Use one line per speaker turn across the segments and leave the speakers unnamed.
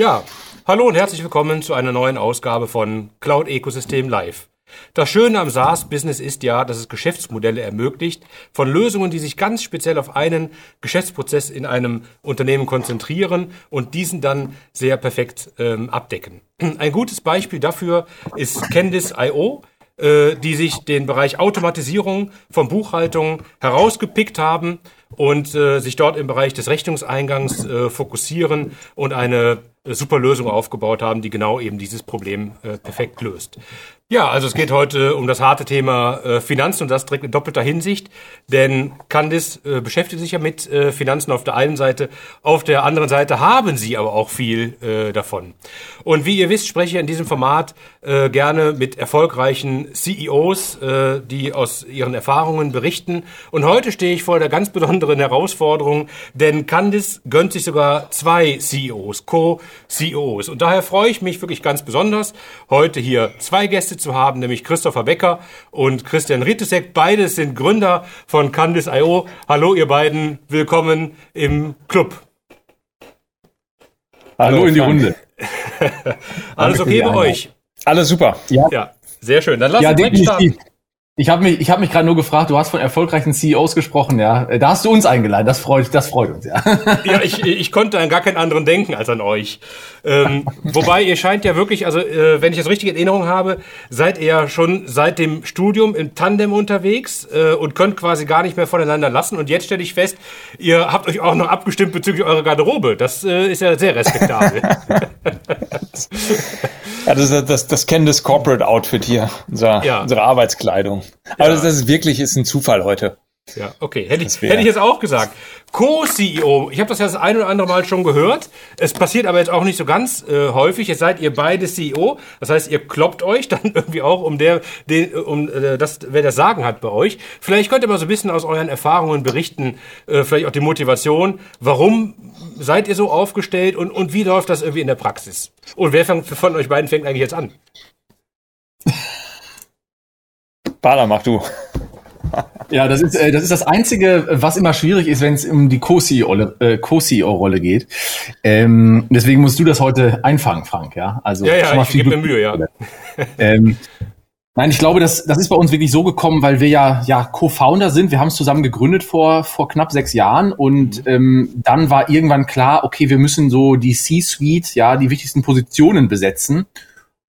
Ja, hallo und herzlich willkommen zu einer neuen Ausgabe von Cloud Ecosystem Live. Das Schöne am SaaS-Business ist ja, dass es Geschäftsmodelle ermöglicht von Lösungen, die sich ganz speziell auf einen Geschäftsprozess in einem Unternehmen konzentrieren und diesen dann sehr perfekt ähm, abdecken. Ein gutes Beispiel dafür ist Candice.io, äh, die sich den Bereich Automatisierung von Buchhaltung herausgepickt haben und äh, sich dort im Bereich des Rechnungseingangs äh, fokussieren und eine äh, super Lösung aufgebaut haben, die genau eben dieses Problem äh, perfekt löst. Ja, also es geht heute um das harte Thema äh, Finanzen und das direkt in doppelter Hinsicht, denn Candice äh, beschäftigt sich ja mit äh, Finanzen auf der einen Seite, auf der anderen Seite haben sie aber auch viel äh, davon. Und wie ihr wisst, spreche ich in diesem Format äh, gerne mit erfolgreichen CEOs, äh, die aus ihren Erfahrungen berichten. Und heute stehe ich vor der ganz besonderen Herausforderung, denn Candice gönnt sich sogar zwei CEOs, Co-CEOs. Und daher freue ich mich wirklich ganz besonders, heute hier zwei Gäste zu haben, nämlich Christopher Becker und Christian Rittesek. Beide sind Gründer von Candice.io. Hallo ihr beiden, willkommen im Club.
Hallo, Hallo in die Runde.
Alles okay bei euch?
Alles super.
Ja. ja, sehr schön.
Dann lass ja, uns direkt starten. Ich habe mich, ich habe mich gerade nur gefragt, du hast von erfolgreichen CEOs gesprochen, ja. Da hast du uns eingeladen. Das freut, das freut uns, ja.
Ja, ich, ich konnte an gar keinen anderen denken als an euch. Ähm, wobei ihr scheint ja wirklich, also äh, wenn ich das richtig in Erinnerung habe, seid ihr ja schon seit dem Studium im Tandem unterwegs äh, und könnt quasi gar nicht mehr voneinander lassen. Und jetzt stelle ich fest, ihr habt euch auch noch abgestimmt bezüglich eurer Garderobe. Das äh, ist ja sehr respektabel.
Ja, das ist das, das Candice Corporate Outfit hier, unser, ja. unsere Arbeitskleidung. Aber ja. das, das ist wirklich ist ein Zufall heute.
Ja, okay. Hätte ich, hätte ich jetzt auch gesagt. Co-CEO, ich habe das ja das ein oder andere Mal schon gehört. Es passiert aber jetzt auch nicht so ganz äh, häufig. Jetzt seid ihr beide CEO. Das heißt, ihr kloppt euch dann irgendwie auch um der, den, um äh, das, wer das Sagen hat bei euch. Vielleicht könnt ihr mal so ein bisschen aus euren Erfahrungen berichten, äh, vielleicht auch die Motivation. Warum seid ihr so aufgestellt und, und wie läuft das irgendwie in der Praxis? Und wer von, von euch beiden fängt eigentlich jetzt an?
Bala, mach du. Ja, das ist, äh, das ist das Einzige, was immer schwierig ist, wenn es um die Co-CEO-Rolle äh, Co geht. Ähm, deswegen musst du das heute einfangen, Frank. Ja,
also ja, ja, ich gebe mir Mühe, ja.
Ähm, nein, ich glaube, das, das ist bei uns wirklich so gekommen, weil wir ja, ja Co-Founder sind. Wir haben es zusammen gegründet vor, vor knapp sechs Jahren und mhm. ähm, dann war irgendwann klar, okay, wir müssen so die C-Suite, ja, die wichtigsten Positionen besetzen.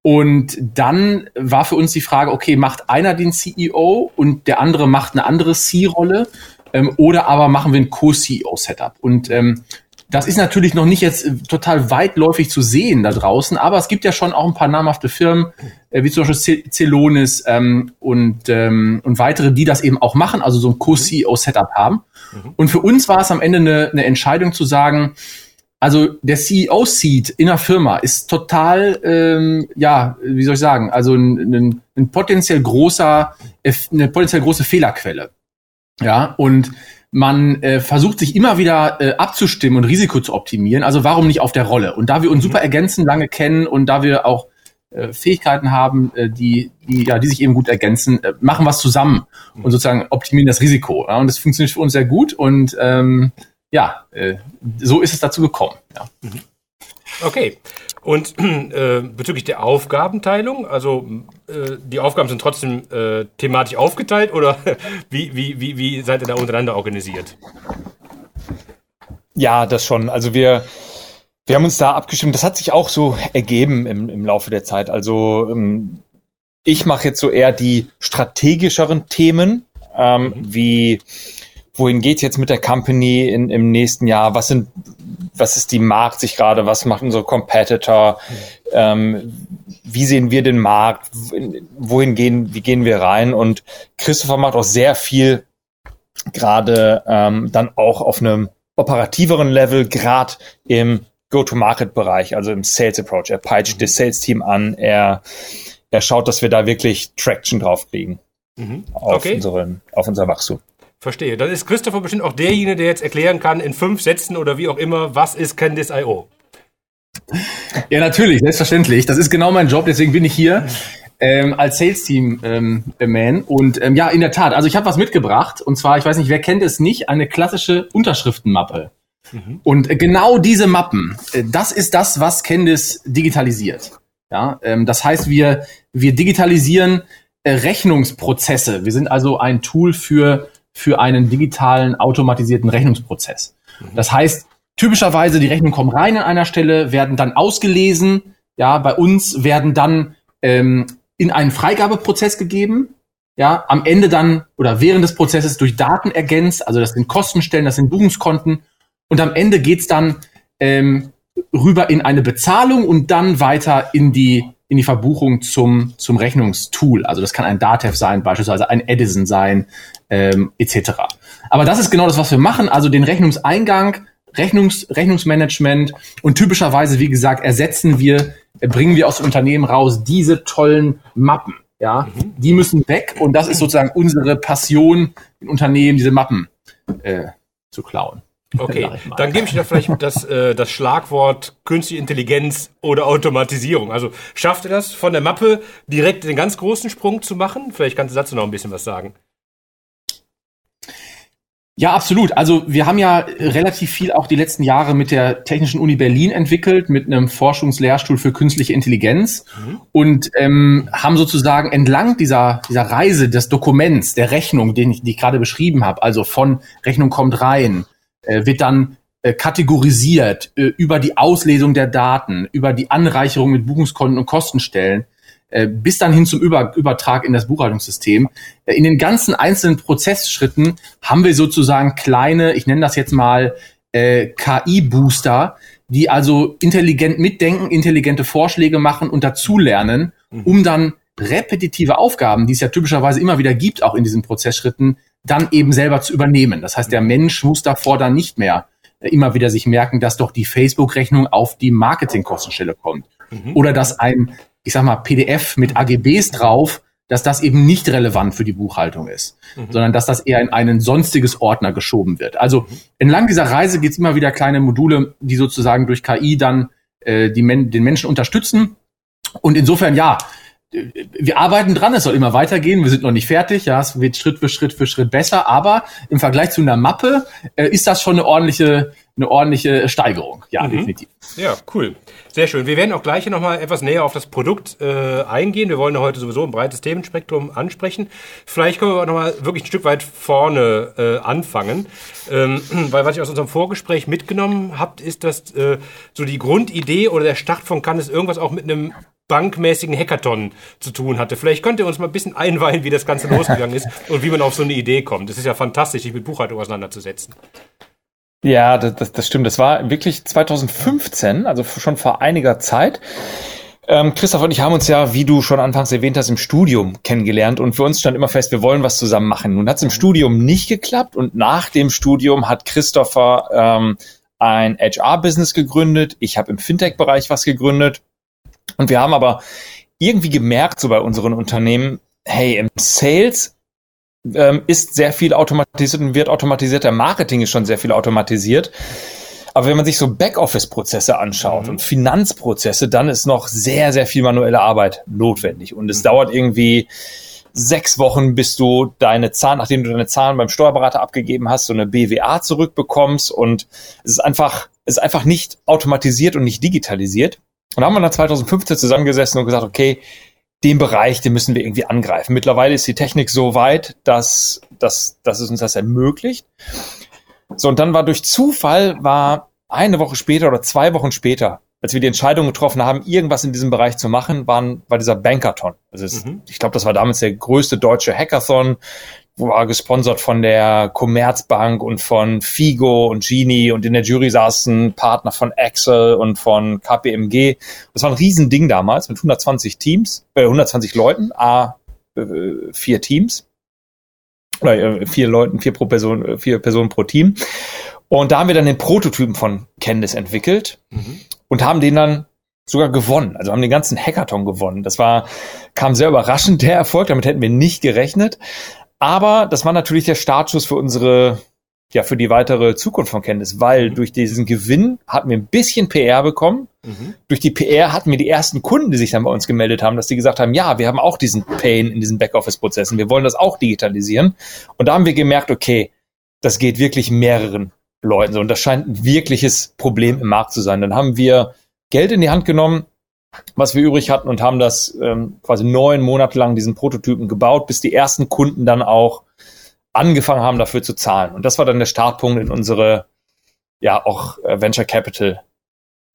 Und dann war für uns die Frage, okay, macht einer den CEO und der andere macht eine andere C-Rolle ähm, oder aber machen wir ein Co-CEO-Setup? Und ähm, das ist natürlich noch nicht jetzt äh, total weitläufig zu sehen da draußen, aber es gibt ja schon auch ein paar namhafte Firmen, äh, wie zum Beispiel Celonis ähm, und, ähm, und weitere, die das eben auch machen, also so ein Co-CEO-Setup haben. Mhm. Und für uns war es am Ende eine, eine Entscheidung zu sagen, also der CEO-Seat in der Firma ist total, ähm, ja, wie soll ich sagen, also ein, ein, ein potenziell großer, eine potenziell große Fehlerquelle. Ja, und man äh, versucht sich immer wieder äh, abzustimmen und Risiko zu optimieren. Also warum nicht auf der Rolle? Und da wir uns mhm. super ergänzen, lange kennen und da wir auch äh, Fähigkeiten haben, äh, die, die, ja, die sich eben gut ergänzen, äh, machen was zusammen mhm. und sozusagen optimieren das Risiko. Ja? Und das funktioniert für uns sehr gut und ähm, ja, äh, so ist es dazu gekommen. Ja. Mhm.
Okay. Und äh, bezüglich der Aufgabenteilung, also äh, die Aufgaben sind trotzdem äh, thematisch aufgeteilt oder wie, wie, wie, wie seid ihr da untereinander organisiert?
Ja, das schon. Also wir, wir haben uns da abgestimmt. Das hat sich auch so ergeben im, im Laufe der Zeit. Also ähm, ich mache jetzt so eher die strategischeren Themen, ähm, mhm. wie wohin geht jetzt mit der Company in, im nächsten Jahr? Was sind, was ist die Markt sich gerade? Was machen unsere Competitor? Ähm, wie sehen wir den Markt? Wohin gehen, wie gehen wir rein? Und Christopher macht auch sehr viel gerade ähm, dann auch auf einem operativeren Level, gerade im Go-to-Market-Bereich, also im Sales-Approach. Er peitscht mhm. das Sales-Team an, er, er schaut, dass wir da wirklich Traction drauf kriegen. Mhm. Auf, okay. unseren, auf unser Wachstum.
Verstehe. Dann ist Christopher bestimmt auch derjenige, der jetzt erklären kann in fünf Sätzen oder wie auch immer, was ist Candice.io?
Ja, natürlich, selbstverständlich. Das ist genau mein Job, deswegen bin ich hier ähm, als Sales-Team-Man. Ähm, und ähm, ja, in der Tat, also ich habe was mitgebracht. Und zwar, ich weiß nicht, wer kennt es nicht, eine klassische Unterschriftenmappe. Mhm. Und genau diese Mappen, äh, das ist das, was Candice digitalisiert. Ja, ähm, das heißt, wir, wir digitalisieren äh, Rechnungsprozesse. Wir sind also ein Tool für, für einen digitalen, automatisierten Rechnungsprozess. Mhm. Das heißt, typischerweise die Rechnungen kommen rein an einer Stelle, werden dann ausgelesen. Ja, bei uns werden dann ähm, in einen Freigabeprozess gegeben. Ja, am Ende dann oder während des Prozesses durch Daten ergänzt. Also das sind Kostenstellen, das sind Buchungskonten. Und am Ende geht's dann ähm, rüber in eine Bezahlung und dann weiter in die in die Verbuchung zum zum Rechnungstool. Also das kann ein Datev sein, beispielsweise ein Edison sein, ähm, etc. Aber das ist genau das, was wir machen. Also den Rechnungseingang, Rechnungs Rechnungsmanagement und typischerweise, wie gesagt, ersetzen wir, äh, bringen wir aus dem Unternehmen raus diese tollen Mappen. Ja, mhm. die müssen weg und das ist sozusagen unsere Passion in Unternehmen, diese Mappen äh, zu klauen.
Okay, dann gebe ich dir vielleicht das, äh, das Schlagwort künstliche Intelligenz oder Automatisierung. Also schafft ihr das von der Mappe direkt den ganz großen Sprung zu machen? Vielleicht kannst du dazu noch ein bisschen was sagen.
Ja, absolut. Also wir haben ja relativ viel auch die letzten Jahre mit der Technischen Uni Berlin entwickelt, mit einem Forschungslehrstuhl für künstliche Intelligenz mhm. und ähm, haben sozusagen entlang dieser, dieser Reise des Dokuments, der Rechnung, den ich, die ich gerade beschrieben habe, also von Rechnung kommt rein, äh, wird dann äh, kategorisiert äh, über die Auslesung der Daten, über die Anreicherung mit Buchungskonten und Kostenstellen, äh, bis dann hin zum über Übertrag in das Buchhaltungssystem. Äh, in den ganzen einzelnen Prozessschritten haben wir sozusagen kleine, ich nenne das jetzt mal äh, KI-Booster, die also intelligent mitdenken, intelligente Vorschläge machen und dazulernen, mhm. um dann repetitive Aufgaben, die es ja typischerweise immer wieder gibt, auch in diesen Prozessschritten, dann eben selber zu übernehmen. Das heißt, der Mensch muss davor dann nicht mehr äh, immer wieder sich merken, dass doch die Facebook-Rechnung auf die Marketingkostenstelle kommt. Mhm. Oder dass ein, ich sag mal, PDF mit AGBs drauf, dass das eben nicht relevant für die Buchhaltung ist, mhm. sondern dass das eher in einen sonstiges Ordner geschoben wird. Also entlang dieser Reise gibt es immer wieder kleine Module, die sozusagen durch KI dann äh, die Men den Menschen unterstützen. Und insofern, ja, wir arbeiten dran, es soll immer weitergehen, wir sind noch nicht fertig, ja, es wird Schritt für Schritt für Schritt besser, aber im Vergleich zu einer Mappe äh, ist das schon eine ordentliche, eine ordentliche Steigerung, ja, mhm. definitiv.
Ja, cool. Sehr schön. Wir werden auch gleich nochmal etwas näher auf das Produkt äh, eingehen. Wir wollen heute sowieso ein breites Themenspektrum ansprechen. Vielleicht können wir aber nochmal wirklich ein Stück weit vorne äh, anfangen. Ähm, weil was ich aus unserem Vorgespräch mitgenommen habt, ist, dass äh, so die Grundidee oder der Start von Cannes irgendwas auch mit einem bankmäßigen Hackathon zu tun hatte. Vielleicht könnt ihr uns mal ein bisschen einweihen, wie das Ganze losgegangen ist und wie man auf so eine Idee kommt. Das ist ja fantastisch, sich mit Buchhaltung auseinanderzusetzen.
Ja, das, das stimmt. Das war wirklich 2015, also schon vor einiger Zeit. Ähm, Christoph und ich haben uns ja, wie du schon anfangs erwähnt hast, im Studium kennengelernt und für uns stand immer fest, wir wollen was zusammen machen. Nun hat es im Studium nicht geklappt und nach dem Studium hat Christopher ähm, ein HR-Business gegründet. Ich habe im Fintech-Bereich was gegründet und wir haben aber irgendwie gemerkt, so bei unseren Unternehmen, hey, im Sales ähm, ist sehr viel automatisiert und wird automatisiert. Der Marketing ist schon sehr viel automatisiert. Aber wenn man sich so Backoffice-Prozesse anschaut mhm. und Finanzprozesse, dann ist noch sehr, sehr viel manuelle Arbeit notwendig. Und es mhm. dauert irgendwie sechs Wochen, bis du deine Zahlen, nachdem du deine Zahlen beim Steuerberater abgegeben hast, so eine BWA zurückbekommst. Und es ist einfach, es ist einfach nicht automatisiert und nicht digitalisiert. Und da haben wir dann 2015 zusammengesessen und gesagt, okay, den Bereich, den müssen wir irgendwie angreifen. Mittlerweile ist die Technik so weit, dass, dass, dass es uns das ermöglicht. So, und dann war durch Zufall, war eine Woche später oder zwei Wochen später, als wir die Entscheidung getroffen haben, irgendwas in diesem Bereich zu machen, waren, war dieser Bankathon. Also es, mhm. ich glaube, das war damals der größte deutsche Hackathon war gesponsert von der Commerzbank und von Figo und Genie und in der Jury saßen Partner von Excel und von KPMG. Das war ein Riesending damals mit 120 Teams, äh, 120 Leuten, a äh, vier Teams oder äh, vier Leuten, vier pro Person, äh, vier Personen pro Team. Und da haben wir dann den Prototypen von Candice entwickelt mhm. und haben den dann sogar gewonnen. Also haben den ganzen Hackathon gewonnen. Das war, kam sehr überraschend, der Erfolg. Damit hätten wir nicht gerechnet. Aber das war natürlich der Startschuss für unsere, ja, für die weitere Zukunft von Candice, weil mhm. durch diesen Gewinn hatten wir ein bisschen PR bekommen. Mhm. Durch die PR hatten wir die ersten Kunden, die sich dann bei uns gemeldet haben, dass die gesagt haben, ja, wir haben auch diesen Pain in diesen Backoffice-Prozessen. Wir wollen das auch digitalisieren. Und da haben wir gemerkt, okay, das geht wirklich mehreren Leuten. So, und das scheint ein wirkliches Problem im Markt zu sein. Dann haben wir Geld in die Hand genommen, was wir übrig hatten und haben das ähm, quasi neun Monate lang diesen Prototypen gebaut, bis die ersten Kunden dann auch angefangen haben, dafür zu zahlen. Und das war dann der Startpunkt in unsere ja auch äh, Venture Capital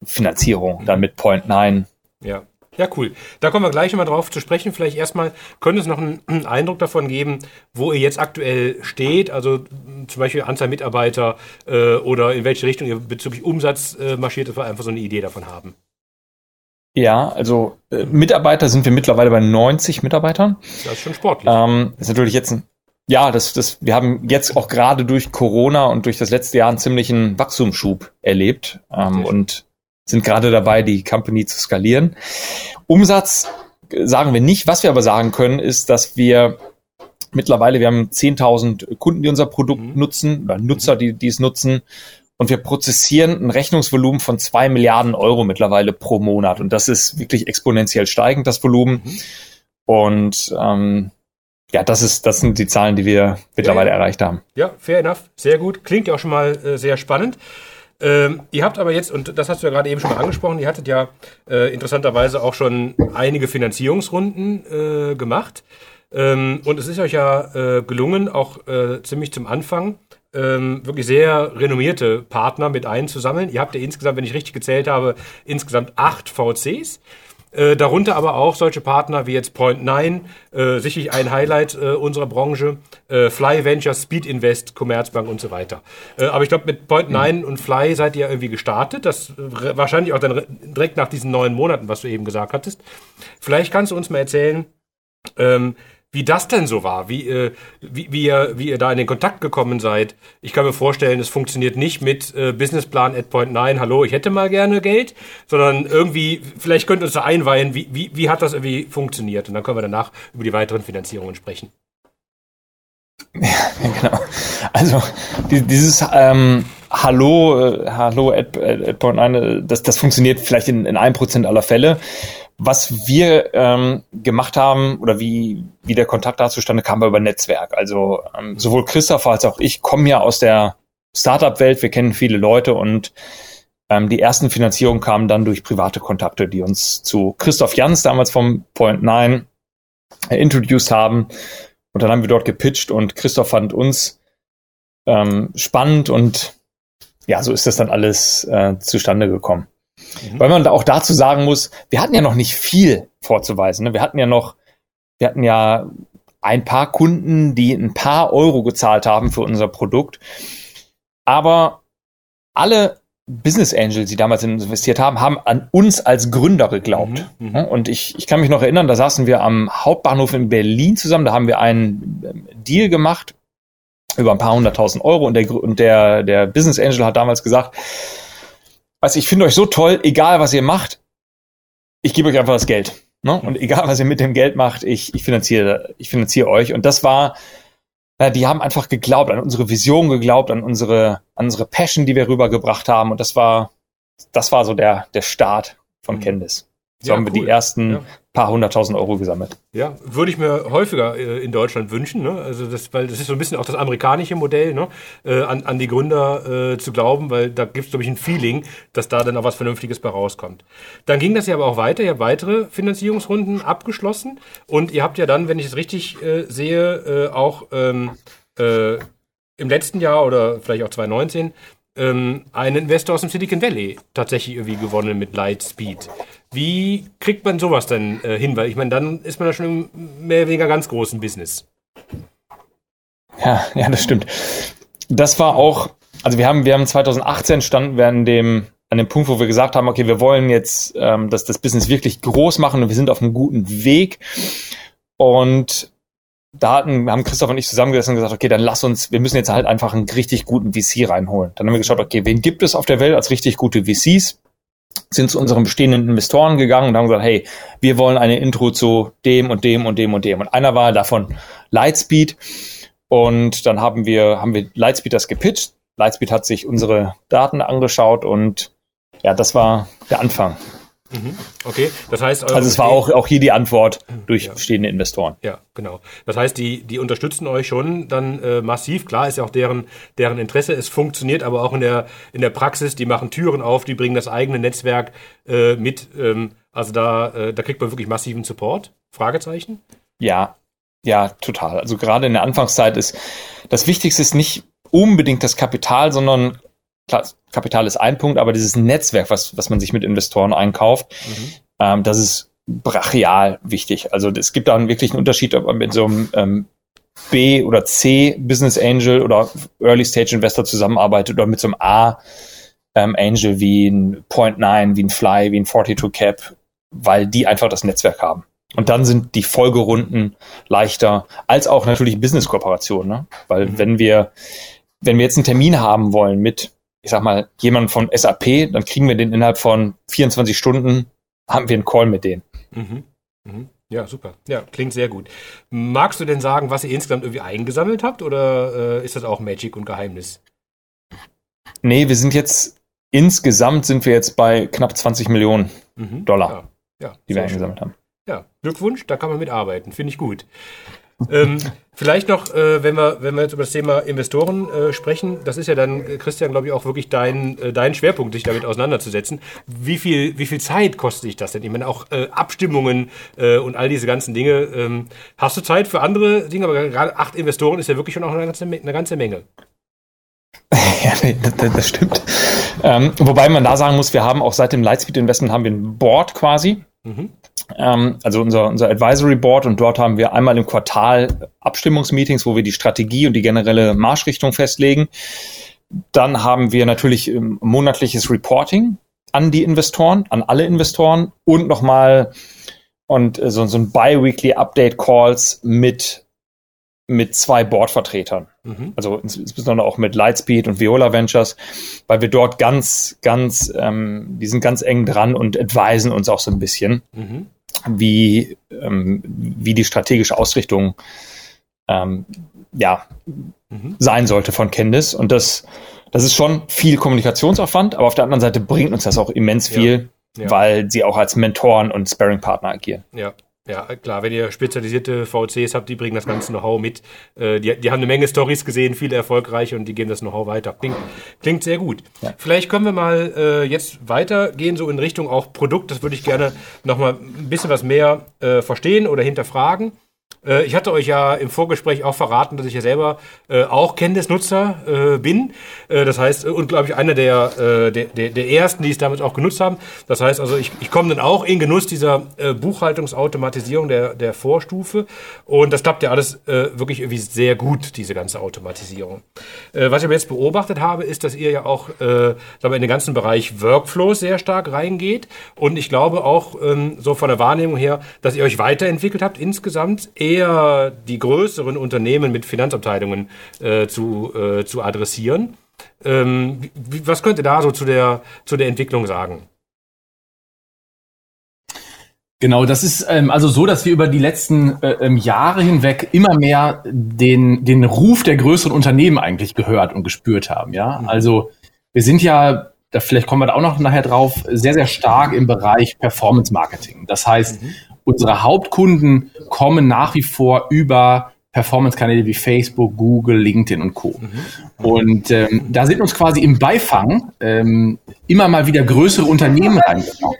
Finanzierung, dann mit Point Nine.
Ja. Ja, cool. Da kommen wir gleich nochmal drauf zu sprechen. Vielleicht erstmal könnte es noch einen, einen, Eindruck davon geben, wo ihr jetzt aktuell steht, also zum Beispiel Anzahl Mitarbeiter äh, oder in welche Richtung ihr bezüglich Umsatz äh, marschiert, dass wir einfach so eine Idee davon haben.
Ja, also äh, Mitarbeiter sind wir mittlerweile bei 90 Mitarbeitern.
Das ist schon sportlich.
Ähm, ist natürlich jetzt ein ja, das, das, wir haben jetzt auch gerade durch Corona und durch das letzte Jahr einen ziemlichen Wachstumsschub erlebt ähm, und sind gerade dabei, die Company zu skalieren. Umsatz sagen wir nicht. Was wir aber sagen können, ist, dass wir mittlerweile, wir haben 10.000 Kunden, die unser Produkt mhm. nutzen, oder Nutzer, die, die es nutzen. Und wir prozessieren ein Rechnungsvolumen von zwei Milliarden Euro mittlerweile pro Monat. Und das ist wirklich exponentiell steigend, das Volumen. Und ähm, ja, das ist, das sind die Zahlen, die wir mittlerweile ja, erreicht haben.
Ja, fair enough. Sehr gut. Klingt ja auch schon mal äh, sehr spannend. Ähm, ihr habt aber jetzt, und das hast du ja gerade eben schon mal angesprochen, ihr hattet ja äh, interessanterweise auch schon einige Finanzierungsrunden äh, gemacht. Ähm, und es ist euch ja äh, gelungen, auch äh, ziemlich zum Anfang, ähm, wirklich sehr renommierte Partner mit einzusammeln. Ihr habt ja insgesamt, wenn ich richtig gezählt habe, insgesamt acht VCs. Äh, darunter aber auch solche Partner wie jetzt Point9, äh, sicherlich ein Highlight äh, unserer Branche, äh, Fly Ventures, Speed Invest, Commerzbank und so weiter. Äh, aber ich glaube, mit Point9 mhm. und Fly seid ihr irgendwie gestartet. Das wahrscheinlich auch dann direkt nach diesen neun Monaten, was du eben gesagt hattest. Vielleicht kannst du uns mal erzählen, ähm, wie das denn so war, wie, äh, wie, wie, ihr, wie ihr da in den Kontakt gekommen seid. Ich kann mir vorstellen, es funktioniert nicht mit äh, Businessplan at point 9, hallo, ich hätte mal gerne Geld, sondern irgendwie, vielleicht könnt ihr uns da einweihen, wie, wie, wie hat das irgendwie funktioniert? Und dann können wir danach über die weiteren Finanzierungen sprechen.
Ja, genau. Also dieses ähm, Hallo, äh, Hallo at, at Point 9, äh, das, das funktioniert vielleicht in, in einem Prozent aller Fälle. Was wir ähm, gemacht haben oder wie, wie der Kontakt da zustande kam, war über Netzwerk. Also ähm, sowohl Christoph als auch ich kommen ja aus der Startup-Welt, wir kennen viele Leute und ähm, die ersten Finanzierungen kamen dann durch private Kontakte, die uns zu Christoph Jans damals vom Point 9 äh, introduced haben. Und dann haben wir dort gepitcht und Christoph fand uns ähm, spannend und ja, so ist das dann alles äh, zustande gekommen. Mhm. Weil man da auch dazu sagen muss, wir hatten ja noch nicht viel vorzuweisen. Ne? Wir hatten ja noch, wir hatten ja ein paar Kunden, die ein paar Euro gezahlt haben für unser Produkt. Aber alle Business Angels, die damals investiert haben, haben an uns als Gründer geglaubt. Mhm, mhm, und ich, ich kann mich noch erinnern, da saßen wir am Hauptbahnhof in Berlin zusammen, da haben wir einen ähm, Deal gemacht über ein paar hunderttausend Euro und der, und der, der Business Angel hat damals gesagt, also ich finde euch so toll, egal was ihr macht, ich gebe euch einfach das Geld. Ne? Und egal was ihr mit dem Geld macht, ich, ich finanziere, ich finanziere euch. Und das war, ja, die haben einfach geglaubt, an unsere Vision geglaubt, an unsere, an unsere Passion, die wir rübergebracht haben. Und das war, das war so der, der Start von mhm. Candice. So ja, haben wir cool. die ersten ja. paar hunderttausend Euro gesammelt.
Ja, würde ich mir häufiger äh, in Deutschland wünschen. Ne? Also das, weil das ist so ein bisschen auch das amerikanische Modell, ne? äh, an, an die Gründer äh, zu glauben, weil da gibt es, glaube ich, ein Feeling, dass da dann auch was Vernünftiges bei rauskommt. Dann ging das ja aber auch weiter. Ihr habt weitere Finanzierungsrunden abgeschlossen und ihr habt ja dann, wenn ich es richtig äh, sehe, äh, auch ähm, äh, im letzten Jahr oder vielleicht auch 2019 ähm, einen Investor aus dem Silicon Valley tatsächlich irgendwie gewonnen mit Lightspeed. Wie kriegt man sowas denn äh, hin? Weil ich meine, dann ist man da schon im mehr oder weniger ganz großen Business.
Ja, ja, das stimmt. Das war auch, also wir haben, wir haben 2018 standen wir an dem, an dem Punkt, wo wir gesagt haben, okay, wir wollen jetzt ähm, das, das Business wirklich groß machen und wir sind auf einem guten Weg. Und da hatten, haben Christoph und ich zusammengesessen und gesagt, okay, dann lass uns, wir müssen jetzt halt einfach einen richtig guten VC reinholen. Dann haben wir geschaut, okay, wen gibt es auf der Welt als richtig gute VCs? Sind zu unseren bestehenden Investoren gegangen und haben gesagt, hey, wir wollen eine Intro zu dem und dem und dem und dem. Und einer war davon Lightspeed. Und dann haben wir, haben wir Lightspeed das gepitcht. Lightspeed hat sich unsere Daten angeschaut und ja, das war der Anfang.
Mhm. Okay, das heißt.
Also es war auch, auch hier die Antwort durch ja. bestehende Investoren.
Ja, genau. Das heißt, die, die unterstützen euch schon dann äh, massiv. Klar ist ja auch deren, deren Interesse. Es funktioniert aber auch in der, in der Praxis. Die machen Türen auf, die bringen das eigene Netzwerk äh, mit. Ähm, also da, äh, da kriegt man wirklich massiven Support. Fragezeichen?
Ja, ja, total. Also gerade in der Anfangszeit ist das Wichtigste ist nicht unbedingt das Kapital, sondern klar, Kapital ist ein Punkt, aber dieses Netzwerk, was, was man sich mit Investoren einkauft, mhm. ähm, das ist brachial wichtig. Also es gibt da wirklich einen Unterschied, ob man mit so einem ähm, B oder C Business Angel oder Early Stage Investor zusammenarbeitet oder mit so einem A ähm, Angel wie ein Point 9, wie ein Fly, wie ein 42 Cap, weil die einfach das Netzwerk haben. Und dann sind die Folgerunden leichter, als auch natürlich Business-Kooperationen. Ne? Weil mhm. wenn wir, wenn wir jetzt einen Termin haben wollen mit, ich sag mal, jemandem von SAP, dann kriegen wir den innerhalb von 24 Stunden, haben wir einen Call mit denen. Mhm.
Mhm. Ja, super. Ja, klingt sehr gut. Magst du denn sagen, was ihr insgesamt irgendwie eingesammelt habt oder äh, ist das auch Magic und Geheimnis?
Nee, wir sind jetzt, insgesamt sind wir jetzt bei knapp 20 Millionen mhm. Dollar, ja. Ja, die wir eingesammelt schön. haben.
Ja, Glückwunsch, da kann man mitarbeiten, finde ich gut. ähm, vielleicht noch, äh, wenn wir wenn wir jetzt über das Thema Investoren äh, sprechen, das ist ja dann äh, Christian, glaube ich, auch wirklich dein äh, dein Schwerpunkt, sich damit auseinanderzusetzen. Wie viel wie viel Zeit kostet sich das denn? Ich meine auch äh, Abstimmungen und all diese ganzen Dinge. Ähm, hast du Zeit für andere Dinge? Aber gerade acht Investoren ist ja wirklich schon auch eine ganze, eine ganze Menge.
ja, das, das stimmt. Ähm, wobei man da sagen muss, wir haben auch seit dem Lightspeed Investment haben wir ein Board quasi. Mhm also unser, unser Advisory Board und dort haben wir einmal im Quartal Abstimmungsmeetings, wo wir die Strategie und die generelle Marschrichtung festlegen. Dann haben wir natürlich ähm, monatliches Reporting an die Investoren, an alle Investoren und nochmal und äh, so, so ein Bi-Weekly Update Calls mit mit zwei Boardvertretern. Mhm. Also insbesondere auch mit Lightspeed und Viola Ventures, weil wir dort ganz, ganz, ähm, die sind ganz eng dran und advisen uns auch so ein bisschen. Mhm wie, ähm, wie die strategische Ausrichtung ähm, ja, mhm. sein sollte von Candice. Und das, das ist schon viel Kommunikationsaufwand, aber auf der anderen Seite bringt uns das auch immens viel, ja. Ja. weil sie auch als Mentoren und Sparring-Partner agieren.
Ja, ja, klar, wenn ihr spezialisierte VCs habt, die bringen das ganze Know-how mit. Äh, die, die haben eine Menge Stories gesehen, viele erfolgreiche und die geben das Know-how weiter. Klingt, klingt sehr gut. Ja. Vielleicht können wir mal äh, jetzt weitergehen, so in Richtung auch Produkt. Das würde ich gerne nochmal ein bisschen was mehr äh, verstehen oder hinterfragen. Äh, ich hatte euch ja im Vorgespräch auch verraten, dass ich ja selber äh, auch Candice-Nutzer äh, bin. Äh, das heißt, äh, und glaube ich, einer der, der, der, ersten, die es damit auch genutzt haben. Das heißt also, ich, ich komme dann auch in Genuss dieser Buchhaltungsautomatisierung der, der Vorstufe. Und das klappt ja alles wirklich irgendwie sehr gut, diese ganze Automatisierung. Was ich aber jetzt beobachtet habe, ist, dass ihr ja auch äh, in den ganzen Bereich Workflows sehr stark reingeht. Und ich glaube auch ähm, so von der Wahrnehmung her, dass ihr euch weiterentwickelt habt insgesamt eher die größeren Unternehmen mit Finanzabteilungen äh, zu, äh, zu adressieren. Ähm, was könnt ihr da so zu der, zu der Entwicklung sagen?
Genau, das ist ähm, also so, dass wir über die letzten äh, ähm, Jahre hinweg immer mehr den, den Ruf der größeren Unternehmen eigentlich gehört und gespürt haben. Ja, mhm. also wir sind ja, da vielleicht kommen wir da auch noch nachher drauf, sehr, sehr stark im Bereich Performance Marketing. Das heißt, mhm unsere Hauptkunden kommen nach wie vor über Performance-Kanäle wie Facebook, Google, LinkedIn und Co. Mhm. Und ähm, da sind uns quasi im Beifang ähm, immer mal wieder größere Unternehmen reingekommen.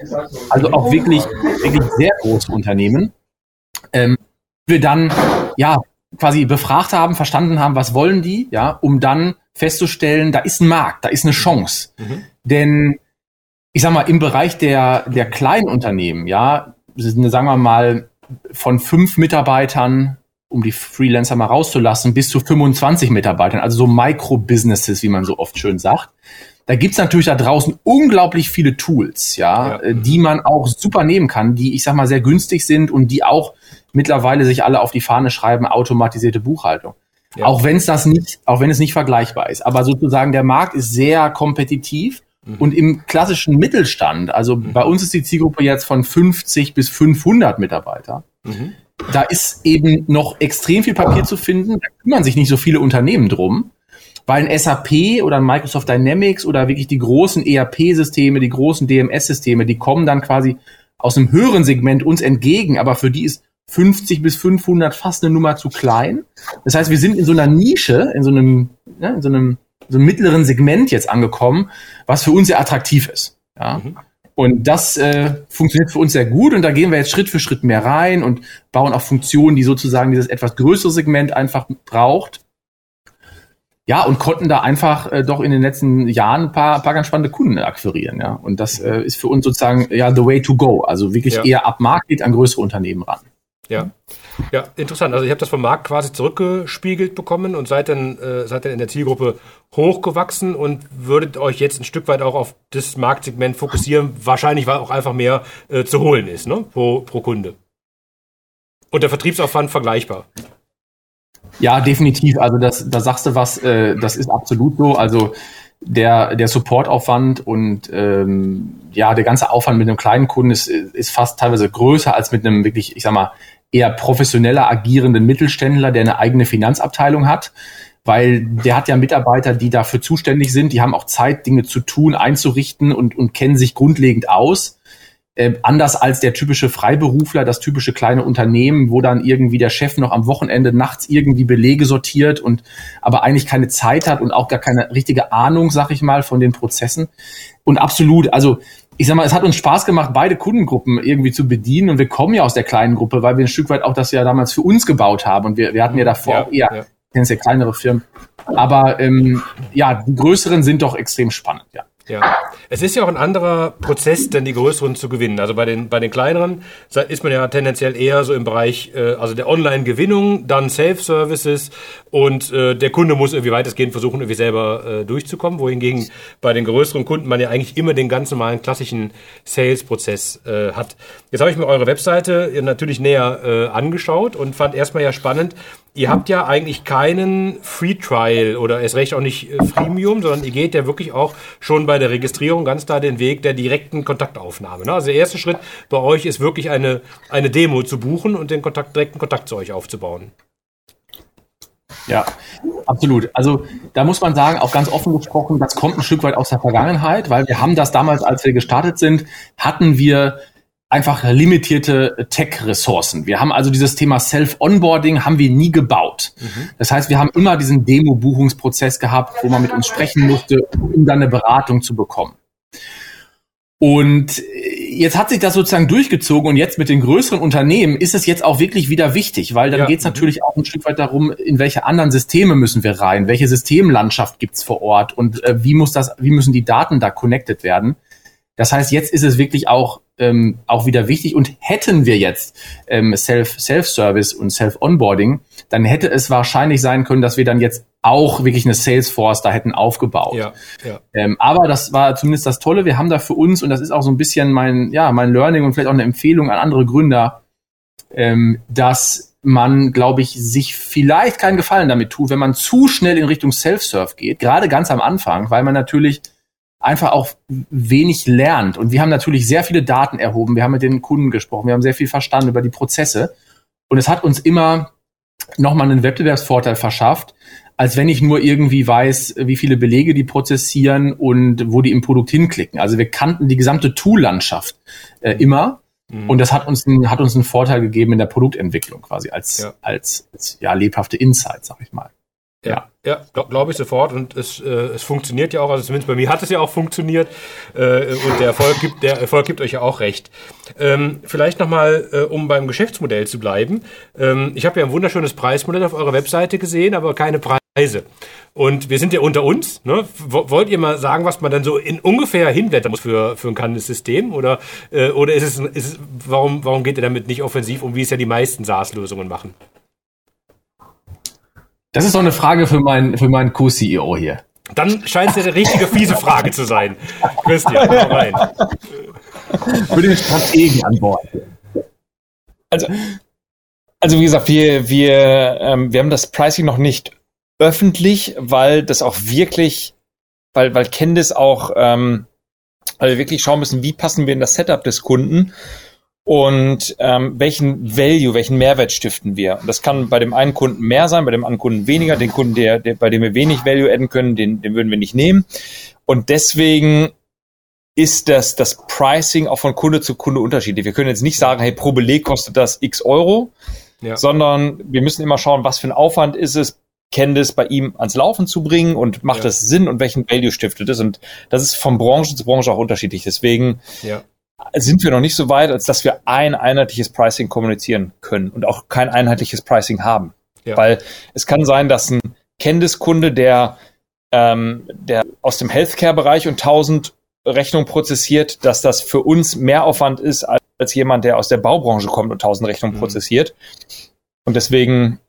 Also auch wirklich, wirklich sehr große Unternehmen. Ähm, wir dann ja quasi befragt haben, verstanden haben, was wollen die, ja, um dann festzustellen, da ist ein Markt, da ist eine Chance. Mhm. Denn ich sag mal, im Bereich der, der kleinen Unternehmen, ja, sagen wir mal, von fünf Mitarbeitern, um die Freelancer mal rauszulassen, bis zu 25 Mitarbeitern, also so Micro-Businesses, wie man so oft schön sagt. Da gibt's natürlich da draußen unglaublich viele Tools, ja, ja, äh, die man auch super nehmen kann, die, ich sag mal, sehr günstig sind und die auch mittlerweile sich alle auf die Fahne schreiben, automatisierte Buchhaltung. Ja. Auch wenn es das nicht, auch wenn es nicht vergleichbar ist. Aber sozusagen der Markt ist sehr kompetitiv. Und im klassischen Mittelstand, also mhm. bei uns ist die Zielgruppe jetzt von 50 bis 500 Mitarbeiter. Mhm. Da ist eben noch extrem viel Papier zu finden. Da kümmern sich nicht so viele Unternehmen drum. weil ein SAP oder ein Microsoft Dynamics oder wirklich die großen ERP-Systeme, die großen DMS-Systeme, die kommen dann quasi aus einem höheren Segment uns entgegen, aber für die ist 50 bis 500 fast eine Nummer zu klein. Das heißt, wir sind in so einer Nische, in so einem, ja, in so einem, so mittleren Segment jetzt angekommen, was für uns sehr attraktiv ist. Ja. Mhm. Und das äh, funktioniert für uns sehr gut und da gehen wir jetzt Schritt für Schritt mehr rein und bauen auch Funktionen, die sozusagen dieses etwas größere Segment einfach braucht. Ja, und konnten da einfach äh, doch in den letzten Jahren ein paar, paar ganz spannende Kunden akquirieren, ja. Und das äh, ist für uns sozusagen ja the way to go. Also wirklich ja. eher ab Markt an größere Unternehmen ran.
Ja. Ja, interessant. Also ich habe das vom Markt quasi zurückgespiegelt bekommen und seid dann, äh, seid dann in der Zielgruppe hochgewachsen und würdet euch jetzt ein Stück weit auch auf das Marktsegment fokussieren, wahrscheinlich weil auch einfach mehr äh, zu holen ist, ne? Pro, pro Kunde. Und der Vertriebsaufwand vergleichbar.
Ja, definitiv. Also das, da sagst du was, äh, das ist absolut so. Also der, der Supportaufwand und ähm, ja, der ganze Aufwand mit einem kleinen Kunden ist, ist fast teilweise größer als mit einem wirklich, ich sag mal, eher professioneller agierenden Mittelständler, der eine eigene Finanzabteilung hat, weil der hat ja Mitarbeiter, die dafür zuständig sind, die haben auch Zeit, Dinge zu tun, einzurichten und, und kennen sich grundlegend aus. Äh, anders als der typische Freiberufler, das typische kleine Unternehmen, wo dann irgendwie der Chef noch am Wochenende nachts irgendwie Belege sortiert und aber eigentlich keine Zeit hat und auch gar keine richtige Ahnung, sag ich mal, von den Prozessen. Und absolut, also ich sag mal, es hat uns Spaß gemacht, beide Kundengruppen irgendwie zu bedienen. Und wir kommen ja aus der kleinen Gruppe, weil wir ein Stück weit auch das ja damals für uns gebaut haben. Und wir, wir hatten ja davor ja, auch eher ja. tendenziell kleinere Firmen. Aber ähm, ja, die größeren sind doch extrem spannend, ja.
Ja, es ist ja auch ein anderer Prozess, denn die größeren zu gewinnen. Also bei den, bei den kleineren ist man ja tendenziell eher so im Bereich, äh, also der Online-Gewinnung, dann Self-Services und äh, der Kunde muss irgendwie weitestgehend versuchen, irgendwie selber äh, durchzukommen, wohingegen bei den größeren Kunden man ja eigentlich immer den ganz normalen klassischen Sales-Prozess äh, hat. Jetzt habe ich mir eure Webseite natürlich näher äh, angeschaut und fand erstmal ja spannend, ihr habt ja eigentlich keinen Free Trial oder erst recht auch nicht äh, Freemium, sondern ihr geht ja wirklich auch schon bei der Registrierung ganz klar den Weg der direkten Kontaktaufnahme. Ne? Also der erste Schritt bei euch ist wirklich eine, eine Demo zu buchen und den Kontakt, direkten Kontakt zu euch aufzubauen.
Ja, absolut. Also da muss man sagen, auch ganz offen gesprochen, das kommt ein Stück weit aus der Vergangenheit, weil wir haben das damals, als wir gestartet sind, hatten wir einfach limitierte Tech-Ressourcen. Wir haben also dieses Thema Self-Onboarding haben wir nie gebaut. Mhm. Das heißt, wir haben immer diesen Demo-Buchungsprozess gehabt, wo man mit uns sprechen musste, um dann eine Beratung zu bekommen. Und jetzt hat sich das sozusagen durchgezogen und jetzt mit den größeren Unternehmen ist es jetzt auch wirklich wieder wichtig, weil dann ja. geht es natürlich auch ein Stück weit darum, in welche anderen Systeme müssen wir rein, welche Systemlandschaft gibt's vor Ort und äh, wie muss das, wie müssen die Daten da connected werden. Das heißt, jetzt ist es wirklich auch ähm, auch wieder wichtig. Und hätten wir jetzt ähm, Self, Self-Service und Self-Onboarding, dann hätte es wahrscheinlich sein können, dass wir dann jetzt auch wirklich eine Salesforce da hätten aufgebaut. Ja, ja. Ähm, aber das war zumindest das Tolle. Wir haben da für uns, und das ist auch so ein bisschen mein, ja, mein Learning und vielleicht auch eine Empfehlung an andere Gründer, ähm, dass man, glaube ich, sich vielleicht keinen Gefallen damit tut, wenn man zu schnell in Richtung Self-Serve geht, gerade ganz am Anfang, weil man natürlich einfach auch wenig lernt. Und wir haben natürlich sehr viele Daten erhoben, wir haben mit den Kunden gesprochen, wir haben sehr viel verstanden über die Prozesse. Und es hat uns immer nochmal einen Wettbewerbsvorteil verschafft, als wenn ich nur irgendwie weiß, wie viele Belege die prozessieren und wo die im Produkt hinklicken. Also wir kannten die gesamte Tool-Landschaft äh, immer. Mhm. Und das hat uns, ein, hat uns einen Vorteil gegeben in der Produktentwicklung quasi als, ja. als, als ja, lebhafte Insight, sag ich mal.
Ja, ja glaube glaub ich sofort. Und es, äh, es funktioniert ja auch, also zumindest bei mir hat es ja auch funktioniert. Äh, und der Erfolg gibt, der Erfolg gibt euch ja auch recht. Ähm, vielleicht nochmal, äh, um beim Geschäftsmodell zu bleiben. Ähm, ich habe ja ein wunderschönes Preismodell auf eurer Webseite gesehen, aber keine Preise. Und wir sind ja unter uns. Ne? Wollt ihr mal sagen, was man dann so in ungefähr hinwettern muss für, für ein kanntes System? Oder, äh, oder ist es, ist es warum, warum geht ihr damit nicht offensiv um, wie es ja die meisten SaaS-Lösungen machen?
Das ist doch eine Frage für meinen, für meinen Co-CEO hier.
Dann scheint es eine richtige fiese Frage zu sein. Christian, rein.
Für den Strategen an Bord.
Also, also wie gesagt, wir, wir, ähm, wir haben das Pricing noch nicht öffentlich, weil das auch wirklich, weil, weil Candice auch, ähm, weil wir wirklich schauen müssen, wie passen wir in das Setup des Kunden. Und ähm, welchen Value, welchen Mehrwert stiften wir. Und das kann bei dem einen Kunden mehr sein, bei dem anderen Kunden weniger. Den Kunden, der, der, bei dem wir wenig Value adden können, den, den würden wir nicht nehmen. Und deswegen ist das, das Pricing auch von Kunde zu Kunde unterschiedlich. Wir können jetzt nicht sagen, hey, pro Beleg kostet das x Euro, ja. sondern wir müssen immer schauen, was für ein Aufwand ist es, Candice bei ihm ans Laufen zu bringen und macht ja. das Sinn und welchen Value stiftet es. Und das ist von Branche zu Branche auch unterschiedlich. Deswegen ja sind wir noch nicht so weit, als dass wir ein einheitliches Pricing kommunizieren können und auch kein einheitliches Pricing haben. Ja. Weil es kann sein, dass ein Candice-Kunde, der, ähm, der aus dem Healthcare-Bereich und 1000 Rechnungen prozessiert, dass das für uns mehr Aufwand ist als, als jemand, der aus der Baubranche kommt und 1000 Rechnungen mhm. prozessiert. Und deswegen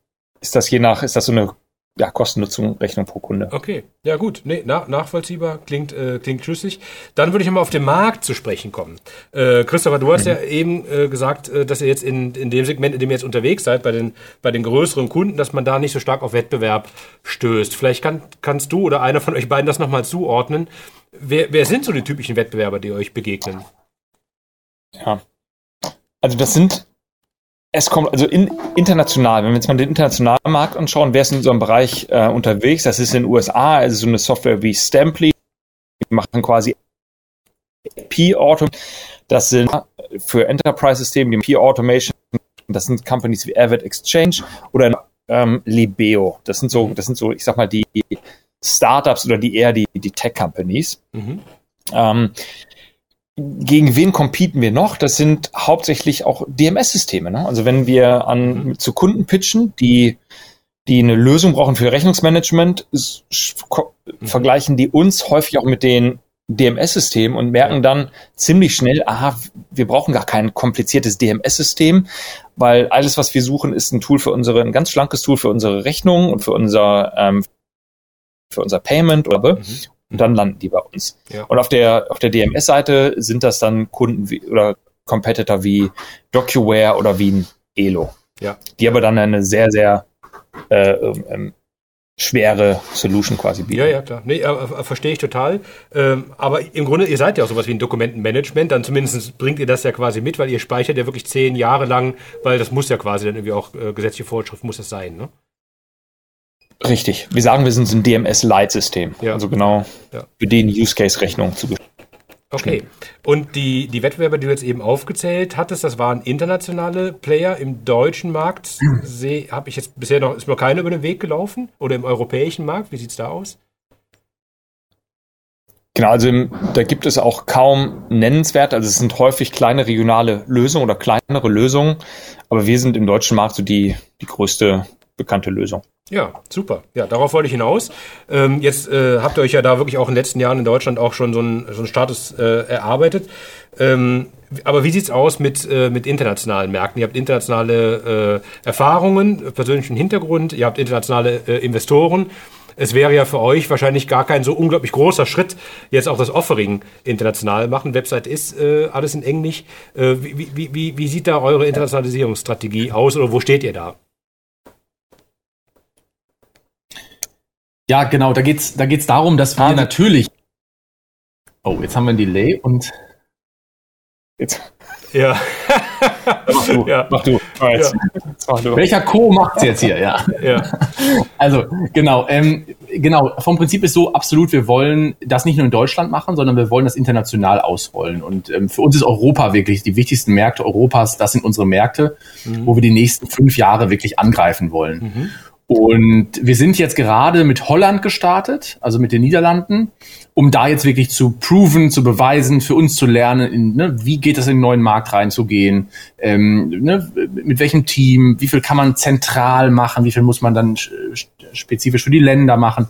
ist das je nach, ist das so eine ja, Kostennutzung Rechnung pro Kunde.
Okay, ja gut, nee, na, nachvollziehbar, klingt, äh, klingt schlüssig. Dann würde ich mal auf den Markt zu sprechen kommen. Äh, Christopher, du hast mhm. ja eben äh, gesagt, äh, dass ihr jetzt in, in dem Segment, in dem ihr jetzt unterwegs seid, bei den, bei den größeren Kunden, dass man da nicht so stark auf Wettbewerb stößt. Vielleicht kann, kannst du oder einer von euch beiden das nochmal zuordnen. Wer, wer sind so die typischen Wettbewerber, die euch begegnen?
Ja. Also das sind es kommt also in, international, wenn wir jetzt mal den internationalen Markt anschauen, wer ist in so einem Bereich äh, unterwegs? Das ist in den USA, also so eine Software wie Stamply, die machen quasi P-Auto. Das sind für Enterprise-Systeme, die P-Automation, das sind Companies wie Avid Exchange oder ähm, Libeo. Das sind so, das sind so, ich sag mal, die Startups oder die eher die, die Tech-Companies. Mhm. Ähm, gegen wen competen wir noch? Das sind hauptsächlich auch DMS-Systeme. Ne? Also wenn wir an mhm. zu Kunden pitchen, die die eine Lösung brauchen für Rechnungsmanagement, mhm. vergleichen die uns häufig auch mit den DMS-Systemen und merken dann ziemlich schnell, aha, wir brauchen gar kein kompliziertes DMS-System, weil alles, was wir suchen, ist ein Tool für unsere, ein ganz schlankes Tool für unsere Rechnung und für unser ähm, für unser Payment oder mhm und dann landen die bei uns. Ja. Und auf der, auf der DMS-Seite sind das dann Kunden wie, oder Competitor wie DocuWare oder wie ein Elo. Ja. Die aber dann eine sehr, sehr äh, ähm, schwere Solution quasi
bieten. Ja, ja, klar. Nee, äh, äh, verstehe ich total. Ähm, aber im Grunde, ihr seid ja auch sowas wie ein Dokumentenmanagement, dann zumindest bringt ihr das ja quasi mit, weil ihr speichert ja wirklich zehn Jahre lang, weil das muss ja quasi dann irgendwie auch äh, gesetzliche Vorschrift muss das sein, ne?
Richtig. Wir sagen, wir sind ein DMS-Light-System. Ja. Also genau ja. für den Use-Case-Rechnung zu
Okay. Und die, die Wettbewerber, die du jetzt eben aufgezählt hattest, das waren internationale Player im deutschen Markt. Habe ich jetzt bisher noch, ist noch keiner über den Weg gelaufen? Oder im europäischen Markt? Wie sieht es da aus?
Genau, also im, da gibt es auch kaum nennenswert, also es sind häufig kleine regionale Lösungen oder kleinere Lösungen, aber wir sind im deutschen Markt so die, die größte bekannte Lösung.
Ja, super. Ja, darauf wollte ich hinaus. Ähm, jetzt äh, habt ihr euch ja da wirklich auch in den letzten Jahren in Deutschland auch schon so einen, so einen Status äh, erarbeitet. Ähm, aber wie sieht's aus mit, äh, mit internationalen Märkten? Ihr habt internationale äh, Erfahrungen, persönlichen Hintergrund, ihr habt internationale äh, Investoren. Es wäre ja für euch wahrscheinlich gar kein so unglaublich großer Schritt, jetzt auch das Offering international machen. Website ist äh, alles in Englisch. Wie, wie, wie, wie sieht da eure Internationalisierungsstrategie aus oder wo steht ihr da?
Ja, genau, da geht's, da geht's darum, dass wir ah, natürlich. Oh, jetzt haben wir ein Delay und
jetzt. Ja.
mach du, ja. mach du. Ja. Mach du. Welcher Co macht's jetzt hier? Ja. ja. Also genau, ähm, genau. Vom Prinzip ist so absolut. Wir wollen das nicht nur in Deutschland machen, sondern wir wollen das international ausrollen. Und ähm, für uns ist Europa wirklich die wichtigsten Märkte Europas. Das sind unsere Märkte, mhm. wo wir die nächsten fünf Jahre wirklich angreifen wollen. Mhm. Und wir sind jetzt gerade mit Holland gestartet, also mit den Niederlanden, um da jetzt wirklich zu proven, zu beweisen, für uns zu lernen, in, ne, wie geht es in den neuen Markt reinzugehen, ähm, ne, mit welchem Team, wie viel kann man zentral machen, wie viel muss man dann spezifisch für die Länder machen.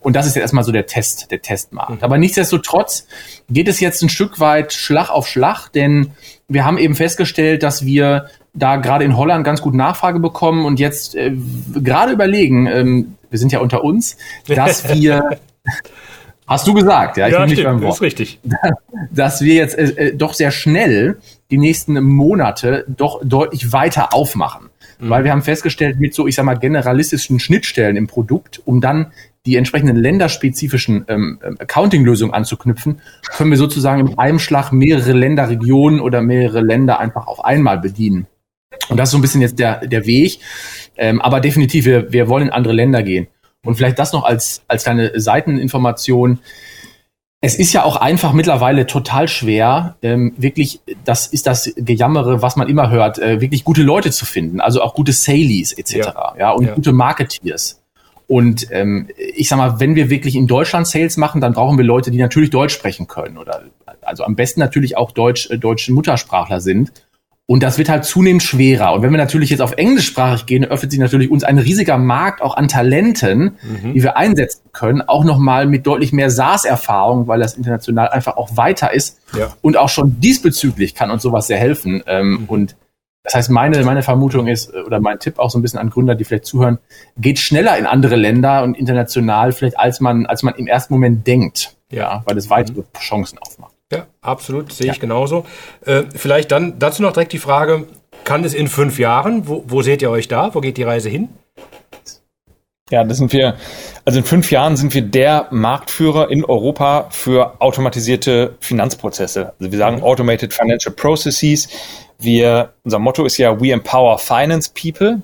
Und das ist jetzt erstmal so der Test, der Testmarkt. Mhm. Aber nichtsdestotrotz geht es jetzt ein Stück weit Schlag auf Schlag, denn wir haben eben festgestellt, dass wir da gerade in Holland ganz gut Nachfrage bekommen und jetzt äh, gerade überlegen, ähm, wir sind ja unter uns, dass wir Hast du gesagt, ja,
ich ja, bin nicht beim Wort. ist richtig.
Dass wir jetzt äh, äh, doch sehr schnell die nächsten Monate doch deutlich weiter aufmachen. Mhm. Weil wir haben festgestellt, mit so, ich sag mal, generalistischen Schnittstellen im Produkt, um dann die entsprechenden länderspezifischen ähm, ähm, Accounting-Lösungen anzuknüpfen, können wir sozusagen in einem Schlag mehrere Länderregionen oder mehrere Länder einfach auf einmal bedienen. Und das ist so ein bisschen jetzt der, der Weg. Ähm, aber definitiv, wir, wir wollen in andere Länder gehen. Und vielleicht das noch als, als kleine Seiteninformation. Es ist ja auch einfach mittlerweile total schwer, ähm, wirklich, das ist das Gejammere, was man immer hört, äh, wirklich gute Leute zu finden, also auch gute Salies etc. Ja, ja und ja. gute Marketeers. Und ähm, ich sag mal, wenn wir wirklich in Deutschland Sales machen, dann brauchen wir Leute, die natürlich Deutsch sprechen können oder also am besten natürlich auch Deutsch, äh, deutsche Muttersprachler sind und das wird halt zunehmend schwerer. Und wenn wir natürlich jetzt auf englischsprachig gehen, öffnet sich natürlich uns ein riesiger Markt auch an Talenten, mhm. die wir einsetzen können, auch nochmal mit deutlich mehr SaaS-Erfahrung, weil das international einfach auch weiter ist. Ja. Und auch schon diesbezüglich kann uns sowas sehr helfen. Ähm, mhm. Und das heißt, meine, meine Vermutung ist, oder mein Tipp auch so ein bisschen an Gründer, die vielleicht zuhören, geht schneller in andere Länder und international vielleicht, als man, als man im ersten Moment denkt. Ja, weil es weitere mhm. Chancen aufmacht.
Ja, absolut, sehe ja. ich genauso. Äh, vielleicht dann dazu noch direkt die Frage, kann es in fünf Jahren, wo, wo seht ihr euch da? Wo geht die Reise hin?
Ja, das sind wir, also in fünf Jahren sind wir der Marktführer in Europa für automatisierte Finanzprozesse. Also wir sagen mhm. Automated Financial Processes. Wir, unser Motto ist ja We Empower Finance People.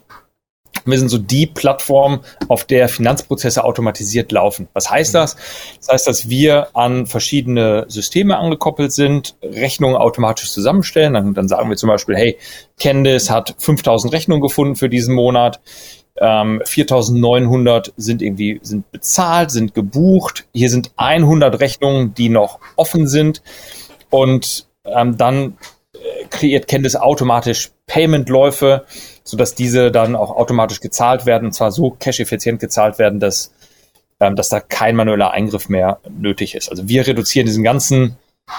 Wir sind so die Plattform, auf der Finanzprozesse automatisiert laufen. Was heißt das? Das heißt, dass wir an verschiedene Systeme angekoppelt sind, Rechnungen automatisch zusammenstellen. Dann, dann sagen wir zum Beispiel, hey, Candice hat 5000 Rechnungen gefunden für diesen Monat. Ähm, 4900 sind irgendwie sind bezahlt, sind gebucht. Hier sind 100 Rechnungen, die noch offen sind. Und ähm, dann kreiert Candice automatisch Payment-Läufe sodass diese dann auch automatisch gezahlt werden, und zwar so cash-effizient gezahlt werden, dass, ähm, dass da kein manueller Eingriff mehr nötig ist. Also wir reduzieren diesen ganzen,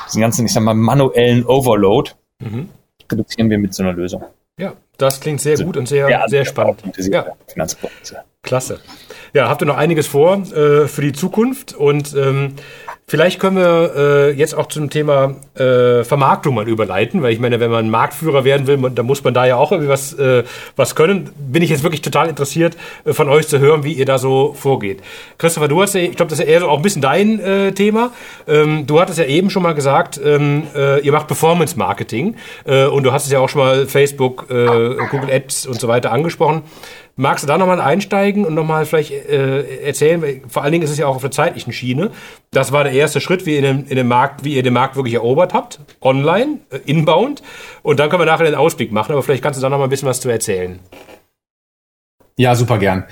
diesen ganzen, ich sag mal, manuellen Overload, mhm. reduzieren wir mit so einer Lösung.
Ja, das klingt sehr also, gut und sehr, sehr spannend. Ja. Klasse. Ja, habt ihr noch einiges vor äh, für die Zukunft und ähm, Vielleicht können wir äh, jetzt auch zum Thema äh, Vermarktung mal überleiten, weil ich meine, wenn man Marktführer werden will, dann muss man da ja auch irgendwie was, äh, was können. Bin ich jetzt wirklich total interessiert, äh, von euch zu hören, wie ihr da so vorgeht. Christopher, du hast ja, ich glaube, das ist ja eher so auch ein bisschen dein äh, Thema. Ähm, du hattest ja eben schon mal gesagt, ähm, äh, ihr macht Performance Marketing äh, und du hast es ja auch schon mal Facebook, Google Ads und so weiter angesprochen. Magst du da nochmal einsteigen und nochmal vielleicht äh, erzählen? Vor allen Dingen ist es ja auch auf der zeitlichen Schiene. Das war der erste Schritt, wie ihr den, in den Markt, wie ihr den Markt wirklich erobert habt, online, äh, inbound. Und dann können wir nachher den Ausblick machen. Aber vielleicht kannst du da nochmal ein bisschen was zu erzählen.
Ja, super gern.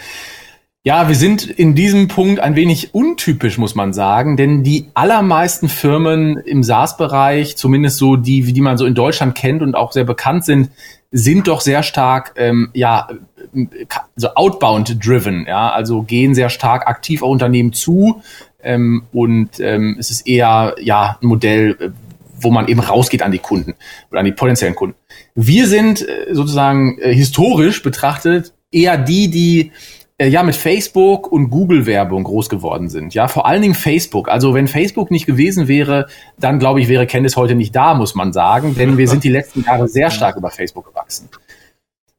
Ja, wir sind in diesem Punkt ein wenig untypisch, muss man sagen, denn die allermeisten Firmen im SaaS-Bereich, zumindest so die, die man so in Deutschland kennt und auch sehr bekannt sind, sind doch sehr stark, ähm, ja, so outbound driven, ja, also gehen sehr stark aktiv auf Unternehmen zu ähm, und ähm, es ist eher ja ein Modell, äh, wo man eben rausgeht an die Kunden oder an die potenziellen Kunden. Wir sind äh, sozusagen äh, historisch betrachtet eher die, die äh, ja mit Facebook und Google Werbung groß geworden sind. Ja, vor allen Dingen Facebook. Also wenn Facebook nicht gewesen wäre, dann glaube ich, wäre Candice heute nicht da, muss man sagen, denn wir sind die letzten Jahre sehr stark über Facebook gewachsen.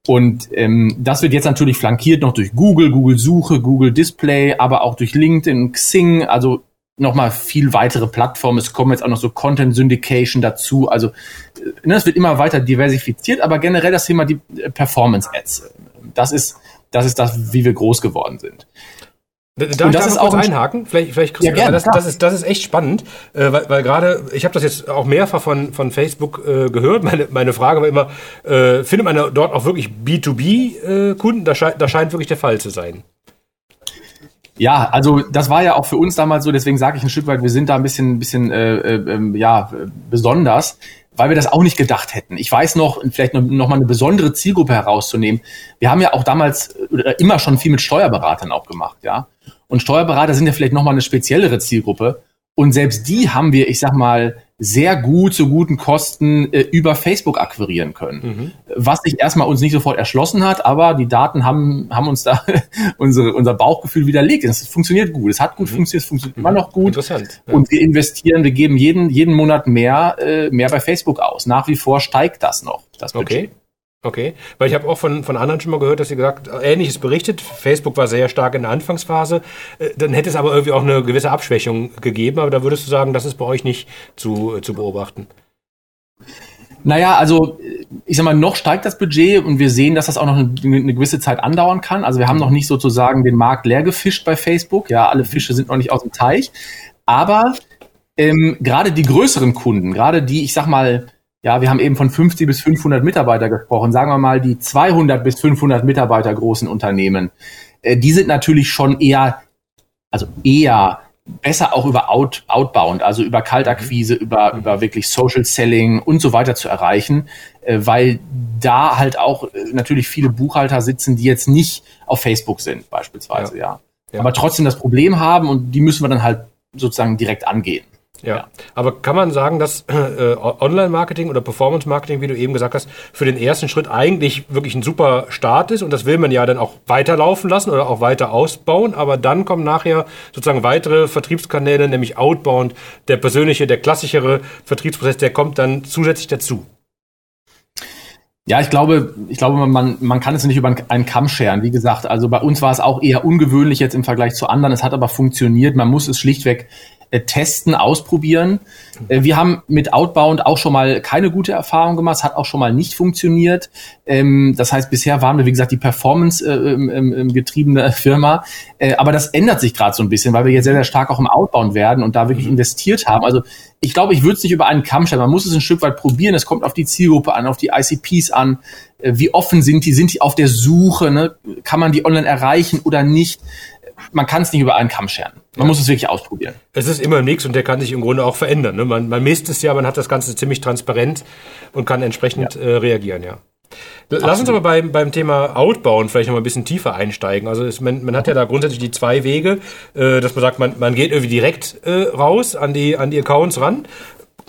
Und ähm, das wird jetzt natürlich flankiert noch durch Google, Google Suche, Google Display, aber auch durch LinkedIn, Xing, also nochmal viel weitere Plattformen. Es kommen jetzt auch noch so Content Syndication dazu. Also ne, es wird immer weiter diversifiziert, aber generell das Thema die äh, Performance Ads. Das ist das ist das, wie wir groß geworden sind.
Darf und das ist auch einhaken? Vielleicht, vielleicht ja, gerne, das, das, ist, das ist echt spannend, äh, weil, weil gerade, ich habe das jetzt auch mehrfach von, von Facebook äh, gehört. Meine, meine Frage war immer, äh, findet man dort auch wirklich B2B-Kunden? Äh, das, scheint, das scheint wirklich der Fall zu sein.
Ja, also das war ja auch für uns damals so, deswegen sage ich ein Stück weit, wir sind da ein bisschen, bisschen äh, äh, ähm, ja, besonders, weil wir das auch nicht gedacht hätten. Ich weiß noch, vielleicht noch, noch mal eine besondere Zielgruppe herauszunehmen. Wir haben ja auch damals oder immer schon viel mit Steuerberatern auch gemacht, ja. Und Steuerberater sind ja vielleicht noch mal eine speziellere Zielgruppe. Und selbst die haben wir, ich sag mal, sehr gut zu guten Kosten äh, über Facebook akquirieren können. Mhm. Was sich erstmal uns nicht sofort erschlossen hat, aber die Daten haben, haben uns da unsere, unser Bauchgefühl widerlegt. Es funktioniert gut. Es hat gut mhm. funktioniert, es funktioniert immer noch gut. Interessant. Ja. Und wir investieren, wir geben jeden, jeden Monat mehr, äh, mehr bei Facebook aus. Nach wie vor steigt das noch, das
Budget. Okay. Okay, weil ich habe auch von, von anderen schon mal gehört, dass sie gesagt, ähnliches berichtet. Facebook war sehr stark in der Anfangsphase. Äh, dann hätte es aber irgendwie auch eine gewisse Abschwächung gegeben. Aber da würdest du sagen, das ist bei euch nicht zu, zu beobachten.
Naja, also ich sag mal, noch steigt das Budget und wir sehen, dass das auch noch eine, eine, gewisse Zeit andauern kann. Also wir haben noch nicht sozusagen den Markt leer gefischt bei Facebook. Ja, alle Fische sind noch nicht aus dem Teich. Aber ähm, gerade die größeren Kunden, gerade die, ich sag mal, ja, wir haben eben von 50 bis 500 Mitarbeiter gesprochen. Sagen wir mal, die 200 bis 500 Mitarbeiter großen Unternehmen, äh, die sind natürlich schon eher, also eher besser auch über Out, Outbound, also über Kaltakquise, mhm. über, mhm. über wirklich Social Selling und so weiter zu erreichen, äh, weil da halt auch äh, natürlich viele Buchhalter sitzen, die jetzt nicht auf Facebook sind, beispielsweise, ja. ja. ja. Aber trotzdem das Problem haben und die müssen wir dann halt sozusagen direkt angehen.
Ja. ja. aber kann man sagen, dass äh, Online-Marketing oder Performance-Marketing, wie du eben gesagt hast, für den ersten Schritt eigentlich wirklich ein super Start ist und das will man ja dann auch weiterlaufen lassen oder auch weiter ausbauen, aber dann kommen nachher sozusagen weitere Vertriebskanäle, nämlich Outbound, der persönliche, der klassischere Vertriebsprozess, der kommt dann zusätzlich dazu.
Ja, ich glaube, ich glaube, man, man kann es nicht über einen Kamm scheren. Wie gesagt, also bei uns war es auch eher ungewöhnlich jetzt im Vergleich zu anderen. Es hat aber funktioniert. Man muss es schlichtweg äh, testen, ausprobieren. Äh, wir haben mit Outbound auch schon mal keine gute Erfahrung gemacht, es hat auch schon mal nicht funktioniert. Ähm, das heißt, bisher waren wir, wie gesagt, die Performance äh, ähm, getriebene Firma. aber das ändert sich gerade so ein bisschen, weil wir jetzt sehr, sehr stark auch im Outbound werden und da wirklich mhm. investiert haben. Also ich glaube, ich würde es nicht über einen Kamm stellen. Man muss es ein Stück weit probieren. Es kommt auf die Zielgruppe an, auf die ICPs an. Wie offen sind die? Sind die auf der Suche? Ne? Kann man die online erreichen oder nicht? Man kann es nicht über einen Kamm scheren. Man ja. muss es wirklich ausprobieren.
Es ist immer nichts und der kann sich im Grunde auch verändern. Ne? Man, man misst es ja, man hat das Ganze ziemlich transparent und kann entsprechend ja. äh, reagieren, ja. Lass Absolut. uns aber beim, beim Thema Outbound vielleicht noch mal ein bisschen tiefer einsteigen. Also es, man, man hat ja da grundsätzlich die zwei Wege, äh, dass man sagt, man, man geht irgendwie direkt äh, raus an die, an die Accounts ran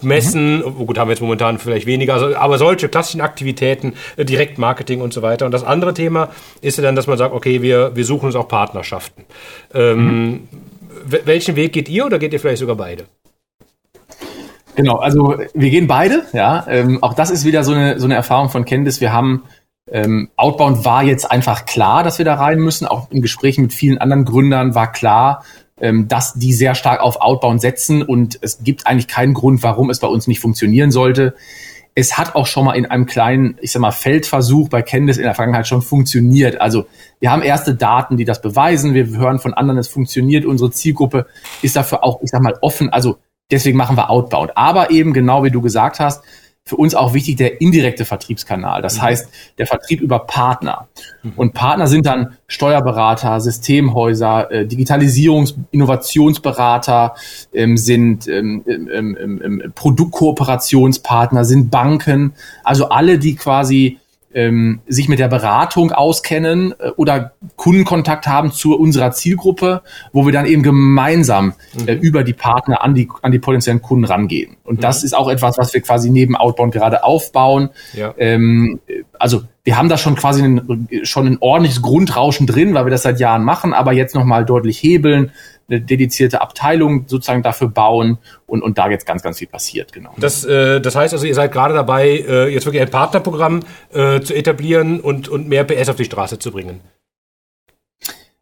Messen, mhm. gut, haben wir jetzt momentan vielleicht weniger, also, aber solche klassischen Aktivitäten, äh, Direktmarketing und so weiter. Und das andere Thema ist ja dann, dass man sagt, okay, wir, wir suchen uns auch Partnerschaften. Ähm, mhm. Welchen Weg geht ihr oder geht ihr vielleicht sogar beide?
Genau, also wir gehen beide, ja. Ähm, auch das ist wieder so eine, so eine Erfahrung von Candice. Wir haben ähm, Outbound war jetzt einfach klar, dass wir da rein müssen. Auch in Gesprächen mit vielen anderen Gründern war klar, ähm, dass die sehr stark auf Outbound setzen und es gibt eigentlich keinen Grund, warum es bei uns nicht funktionieren sollte. Es hat auch schon mal in einem kleinen, ich sag mal, Feldversuch bei Candice in der Vergangenheit schon funktioniert. Also wir haben erste Daten, die das beweisen. Wir hören von anderen, es funktioniert. Unsere Zielgruppe ist dafür auch, ich sag mal, offen. Also deswegen machen wir Outbound. Aber eben genau wie du gesagt hast, für uns auch wichtig der indirekte Vertriebskanal. Das mhm. heißt, der Vertrieb über Partner. Mhm. Und Partner sind dann Steuerberater, Systemhäuser, äh, Digitalisierungs-, Innovationsberater, ähm, sind ähm, ähm, Produktkooperationspartner, sind Banken. Also alle, die quasi ähm, sich mit der Beratung auskennen äh, oder Kundenkontakt haben zu unserer Zielgruppe, wo wir dann eben gemeinsam äh, mhm. über die Partner an die, an die potenziellen Kunden rangehen. Und mhm. das ist auch etwas, was wir quasi neben Outbound gerade aufbauen. Ja. Ähm, also wir haben da schon quasi einen, schon ein ordentliches Grundrauschen drin, weil wir das seit Jahren machen, aber jetzt nochmal deutlich hebeln, eine dedizierte Abteilung sozusagen dafür bauen und, und da jetzt ganz, ganz viel passiert, genau.
Das, äh, das heißt also, ihr seid gerade dabei, äh, jetzt wirklich ein Partnerprogramm äh, zu etablieren und, und mehr PS auf die Straße zu bringen.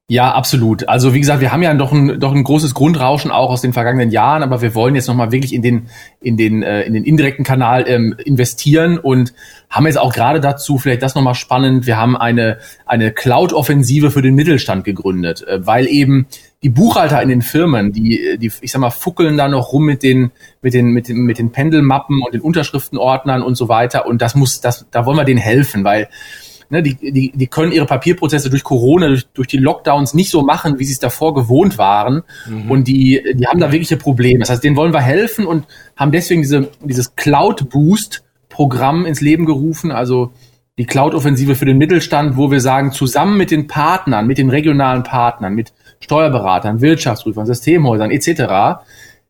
Ja, absolut. Also wie gesagt, wir haben ja doch ein, doch ein großes Grundrauschen auch aus den vergangenen Jahren, aber wir wollen jetzt nochmal wirklich in den, in den, äh, in den indirekten Kanal ähm, investieren und haben jetzt auch gerade dazu, vielleicht das nochmal spannend, wir haben eine, eine Cloud-Offensive für den Mittelstand gegründet, äh, weil eben die Buchhalter in den Firmen, die, die, ich sag mal, fuckeln da noch rum mit den, mit den, mit den, mit den Pendelmappen und den Unterschriftenordnern und so weiter. Und das muss, das, da wollen wir denen helfen, weil ne, die, die, die können ihre Papierprozesse durch Corona, durch, durch die Lockdowns nicht so machen, wie sie es davor gewohnt waren. Mhm. Und die, die haben da wirkliche Probleme. Das heißt, denen wollen wir helfen und haben deswegen diese, dieses Cloud Boost Programm ins Leben gerufen. Also die Cloud-Offensive für den Mittelstand, wo wir sagen, zusammen mit den Partnern, mit den regionalen Partnern, mit Steuerberatern, Wirtschaftsprüfern, Systemhäusern etc.,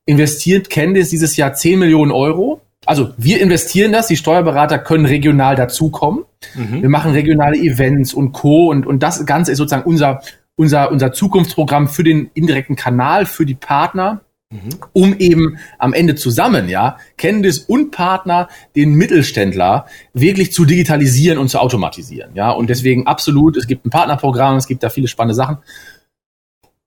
investiert Candice dieses Jahr 10 Millionen Euro also wir investieren das, die Steuerberater können regional dazukommen. Mhm. Wir machen regionale Events und Co. Und, und das Ganze ist sozusagen unser, unser, unser Zukunftsprogramm für den indirekten Kanal, für die Partner. um eben am Ende zusammen, ja, Candice und Partner den Mittelständler wirklich zu digitalisieren und zu automatisieren, ja. Und deswegen absolut, es gibt ein Partnerprogramm, es gibt da viele spannende Sachen.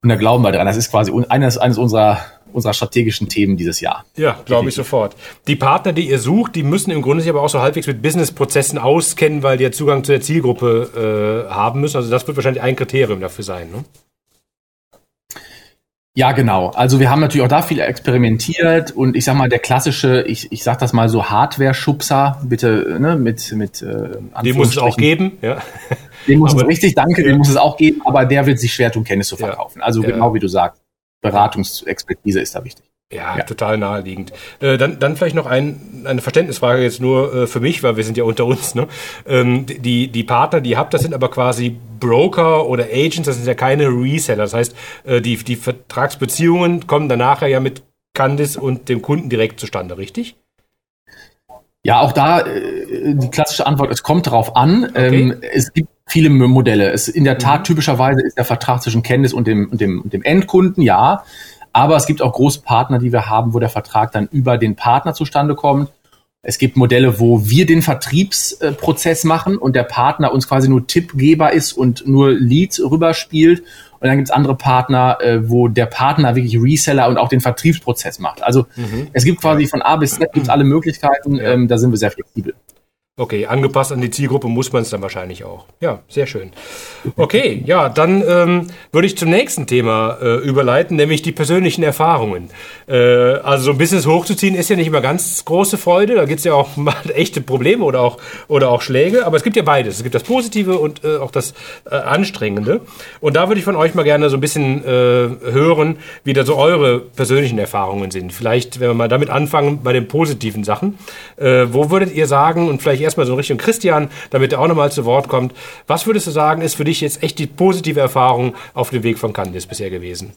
Und da glauben wir dran. Das ist quasi eines, eines unserer, unserer strategischen Themen dieses Jahr.
Ja, glaube ich sofort. Die Partner, die ihr sucht, die müssen im Grunde sich aber auch so halbwegs mit Businessprozessen auskennen, weil die ja Zugang zu der Zielgruppe äh, haben müssen. Also das wird wahrscheinlich ein Kriterium dafür sein. Ne?
Ja, genau. Also wir haben natürlich auch da viel experimentiert und ich sag mal, der klassische, ich, ich sag das mal so Hardware-Schubser, bitte, ne, mit, mit
äh, Den muss es auch geben, ja.
Den muss aber, es richtig, danke, ja. den muss es auch geben, aber der wird sich schwer tun, Kenntnis zu verkaufen. Also ja. genau wie du sagst, Beratungsexpertise ist da wichtig.
Ja, ja, total naheliegend. Äh, dann, dann vielleicht noch ein, eine Verständnisfrage jetzt nur äh, für mich, weil wir sind ja unter uns. Ne? Ähm, die, die Partner, die ihr habt, das sind aber quasi Broker oder Agents, das sind ja keine Reseller. Das heißt, äh, die, die Vertragsbeziehungen kommen dann nachher ja mit Candice und dem Kunden direkt zustande, richtig?
Ja, auch da äh, die klassische Antwort, es kommt darauf an. Okay. Ähm, es gibt viele Modelle. Es, in der Tat, mhm. typischerweise ist der Vertrag zwischen Candice und dem, und dem, und dem Endkunden, ja. Aber es gibt auch Großpartner, die wir haben, wo der Vertrag dann über den Partner zustande kommt. Es gibt Modelle, wo wir den Vertriebsprozess machen und der Partner uns quasi nur Tippgeber ist und nur Leads rüberspielt. Und dann gibt es andere Partner, äh, wo der Partner wirklich Reseller und auch den Vertriebsprozess macht. Also mhm. es gibt quasi von A bis Z gibt's alle Möglichkeiten. Ja. Ähm, da sind wir sehr flexibel.
Okay, angepasst an die Zielgruppe muss man es dann wahrscheinlich auch. Ja, sehr schön. Okay, ja, dann ähm, würde ich zum nächsten Thema äh, überleiten, nämlich die persönlichen Erfahrungen. Äh, also so ein Business hochzuziehen ist ja nicht immer ganz große Freude, da gibt es ja auch mal echte Probleme oder auch, oder auch Schläge, aber es gibt ja beides. Es gibt das Positive und äh, auch das äh, Anstrengende. Und da würde ich von euch mal gerne so ein bisschen äh, hören, wie da so eure persönlichen Erfahrungen sind. Vielleicht, wenn wir mal damit anfangen, bei den positiven Sachen. Äh, wo würdet ihr sagen, und vielleicht erstmal so in Richtung Christian, damit er auch nochmal zu Wort kommt. Was würdest du sagen, ist für dich jetzt echt die positive Erfahrung auf dem Weg von Candice bisher gewesen?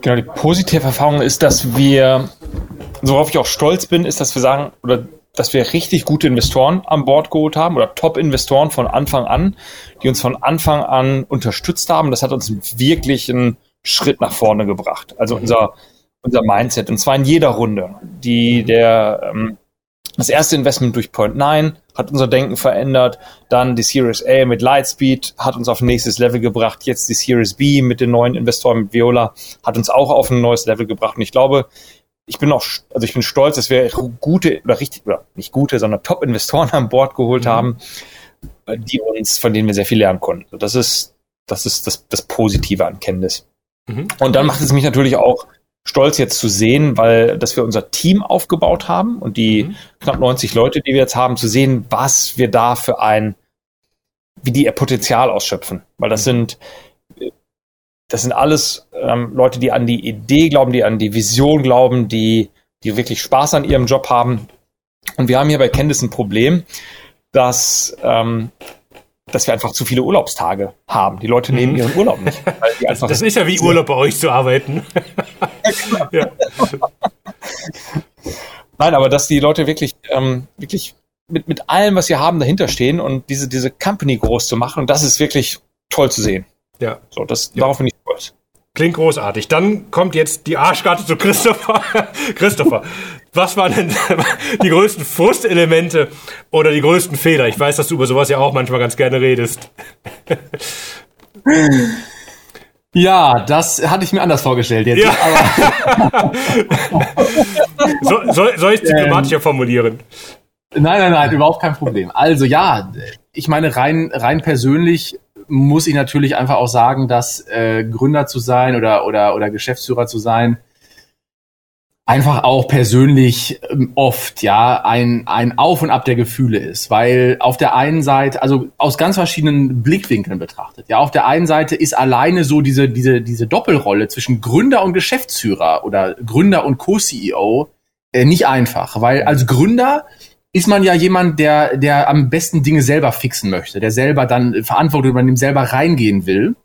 Genau, die positive Erfahrung ist, dass wir, worauf ich auch stolz bin, ist, dass wir sagen, oder dass wir richtig gute Investoren an Bord geholt haben oder Top-Investoren von Anfang an, die uns von Anfang an unterstützt haben. Das hat uns wirklich einen Schritt nach vorne gebracht. Also mhm. unser, unser Mindset. Und zwar in jeder Runde. Die, der, ähm, das erste Investment durch Point 9 hat unser Denken verändert. Dann die Series A mit Lightspeed hat uns auf ein nächstes Level gebracht. Jetzt die Series B mit den neuen Investoren mit Viola hat uns auch auf ein neues Level gebracht. Und ich glaube, ich bin auch, also ich bin stolz, dass wir gute oder richtig, oder nicht gute, sondern Top-Investoren an Bord geholt mhm. haben, die uns, von denen wir sehr viel lernen konnten. Das ist, das ist das, das Positive an Kenntnis. Mhm. Und dann macht es mich natürlich auch stolz jetzt zu sehen, weil dass wir unser Team aufgebaut haben und die mhm. knapp 90 Leute, die wir jetzt haben, zu sehen, was wir da für ein, wie die ihr Potenzial ausschöpfen. Weil das mhm. sind das sind alles ähm, Leute, die an die Idee glauben, die an die Vision glauben, die, die wirklich Spaß an ihrem Job haben. Und wir haben hier bei Candice ein Problem, dass ähm, dass wir einfach zu viele Urlaubstage haben. Die Leute nehmen mhm. ihren Urlaub nicht.
das, ist ja wie Urlaub bei euch zu arbeiten. ja.
Nein, aber dass die Leute wirklich, ähm, wirklich mit, mit allem, was sie haben, dahinter stehen und diese, diese Company groß zu machen. Und das ist wirklich toll zu sehen.
Ja.
So, das, ja. darauf bin ich.
Klingt großartig. Dann kommt jetzt die Arschkarte zu Christopher. Christopher, was waren denn die größten Frustelemente oder die größten Fehler? Ich weiß, dass du über sowas ja auch manchmal ganz gerne redest.
Ja, das hatte ich mir anders vorgestellt jetzt. Ja.
so, soll, soll ich es diplomatischer ähm, formulieren?
Nein, nein, nein, überhaupt kein Problem. Also ja, ich meine rein rein persönlich muss ich natürlich einfach auch sagen, dass äh, Gründer zu sein oder, oder, oder Geschäftsführer zu sein, einfach auch persönlich ähm, oft ja ein ein Auf und Ab der Gefühle ist, weil auf der einen Seite, also aus ganz verschiedenen Blickwinkeln betrachtet, ja, auf der einen Seite ist alleine so diese diese diese Doppelrolle zwischen Gründer und Geschäftsführer oder Gründer und Co-CEO äh, nicht einfach, weil als Gründer ist man ja jemand, der, der am besten Dinge selber fixen möchte, der selber dann Verantwortung übernimmt, selber reingehen will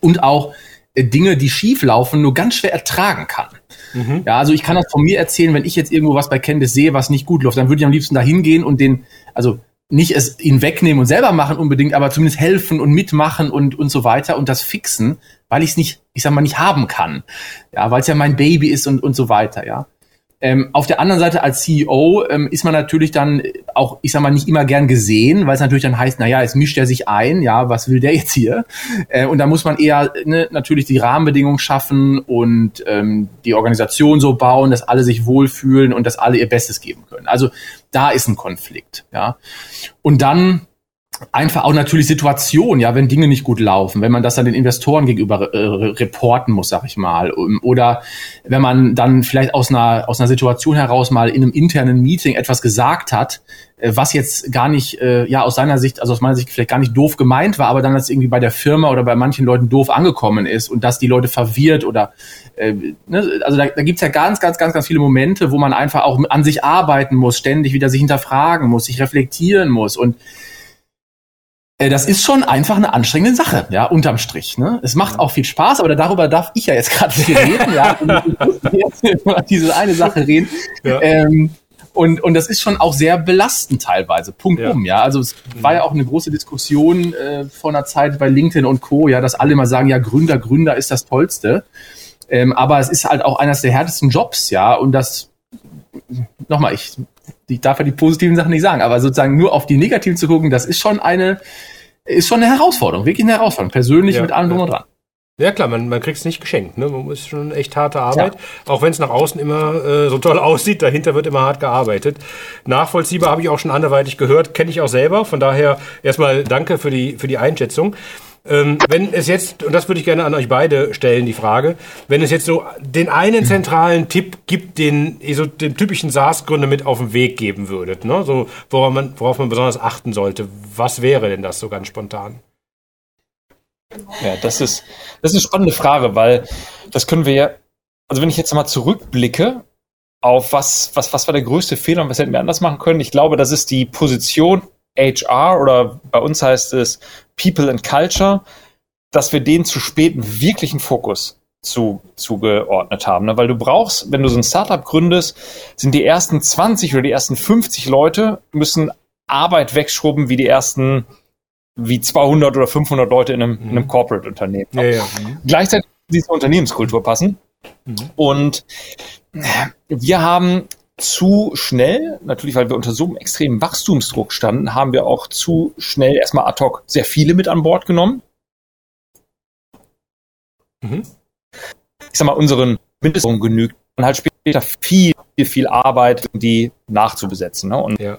und auch äh, Dinge, die schief laufen, nur ganz schwer ertragen kann. Mhm. Ja, also ich kann das von mir erzählen, wenn ich jetzt irgendwo was bei Candice sehe, was nicht gut läuft, dann würde ich am liebsten da hingehen und den, also nicht es ihn wegnehmen und selber machen unbedingt, aber zumindest helfen und mitmachen und, und so weiter und das fixen, weil ich es nicht, ich sag mal, nicht haben kann. Ja, weil es ja mein Baby ist und, und so weiter, ja. Ähm, auf der anderen Seite als CEO ähm, ist man natürlich dann auch, ich sag mal, nicht immer gern gesehen, weil es natürlich dann heißt, na ja, jetzt mischt er sich ein, ja, was will der jetzt hier? Äh, und da muss man eher ne, natürlich die Rahmenbedingungen schaffen und ähm, die Organisation so bauen, dass alle sich wohlfühlen und dass alle ihr Bestes geben können. Also da ist ein Konflikt, ja. Und dann einfach auch natürlich Situation, ja, wenn Dinge nicht gut laufen, wenn man das dann den Investoren gegenüber äh, reporten muss, sag ich mal, oder wenn man dann vielleicht aus einer aus einer Situation heraus mal in einem internen Meeting etwas gesagt hat, äh, was jetzt gar nicht, äh, ja, aus seiner Sicht, also aus meiner Sicht vielleicht gar nicht doof gemeint war, aber dann das irgendwie bei der Firma oder bei manchen Leuten doof angekommen ist und dass die Leute verwirrt oder, äh, ne, also da, da gibt's ja ganz, ganz, ganz, ganz viele Momente, wo man einfach auch an sich arbeiten muss, ständig wieder sich hinterfragen muss, sich reflektieren muss und das ist schon einfach eine anstrengende Sache, ja, unterm Strich. Ne? Es macht auch viel Spaß, aber darüber darf ich ja jetzt gerade viel reden, ja. Und jetzt über diese eine Sache reden. Ja. Ähm, und, und das ist schon auch sehr belastend teilweise. Punkt ja. um, ja. Also es war ja auch eine große Diskussion äh, vor einer Zeit bei LinkedIn und Co., ja, dass alle immer sagen, ja, Gründer, Gründer ist das Tollste. Ähm, aber es ist halt auch eines der härtesten Jobs, ja. Und das, nochmal, ich ich darf ja die positiven Sachen nicht sagen, aber sozusagen nur auf die negativen zu gucken, das ist schon eine, ist schon eine Herausforderung, wirklich eine Herausforderung, persönlich ja, mit allem drum und dran.
Ja klar, man, man kriegt es nicht geschenkt. Ne? Man ist schon echt harte Arbeit. Ja. Auch wenn es nach außen immer äh, so toll aussieht, dahinter wird immer hart gearbeitet. Nachvollziehbar habe ich auch schon anderweitig gehört, kenne ich auch selber. Von daher erstmal danke für die, für die Einschätzung. Ähm, wenn es jetzt, und das würde ich gerne an euch beide stellen, die Frage, wenn es jetzt so den einen zentralen Tipp gibt, den ihr so dem typischen SaaS-Gründer mit auf den Weg geben würdet, ne? so, worauf man, worauf man besonders achten sollte, was wäre denn das so ganz spontan?
Ja, das ist, das ist eine spannende Frage, weil das können wir ja, also wenn ich jetzt mal zurückblicke auf was, was, was war der größte Fehler und was hätten wir anders machen können, ich glaube, das ist die Position HR oder bei uns heißt es People and Culture, dass wir den zu spät einen wirklichen Fokus zu, zugeordnet haben. Ne? Weil du brauchst, wenn du so ein Startup gründest, sind die ersten 20 oder die ersten 50 Leute müssen Arbeit wegschrubben wie die ersten wie 200 oder 500 Leute in einem, mhm. in einem. Corporate-Unternehmen. Ja, ja. Mhm. Gleichzeitig diese Unternehmenskultur passen. Mhm. Und wir haben zu schnell, natürlich weil wir unter so einem extremen Wachstumsdruck standen, haben wir auch zu schnell erstmal ad hoc sehr viele mit an Bord genommen. Mhm. Ich sag mal, unseren Mindestlohn genügt und halt später viel, viel, viel Arbeit, die nachzubesetzen. Ne? Und, ja.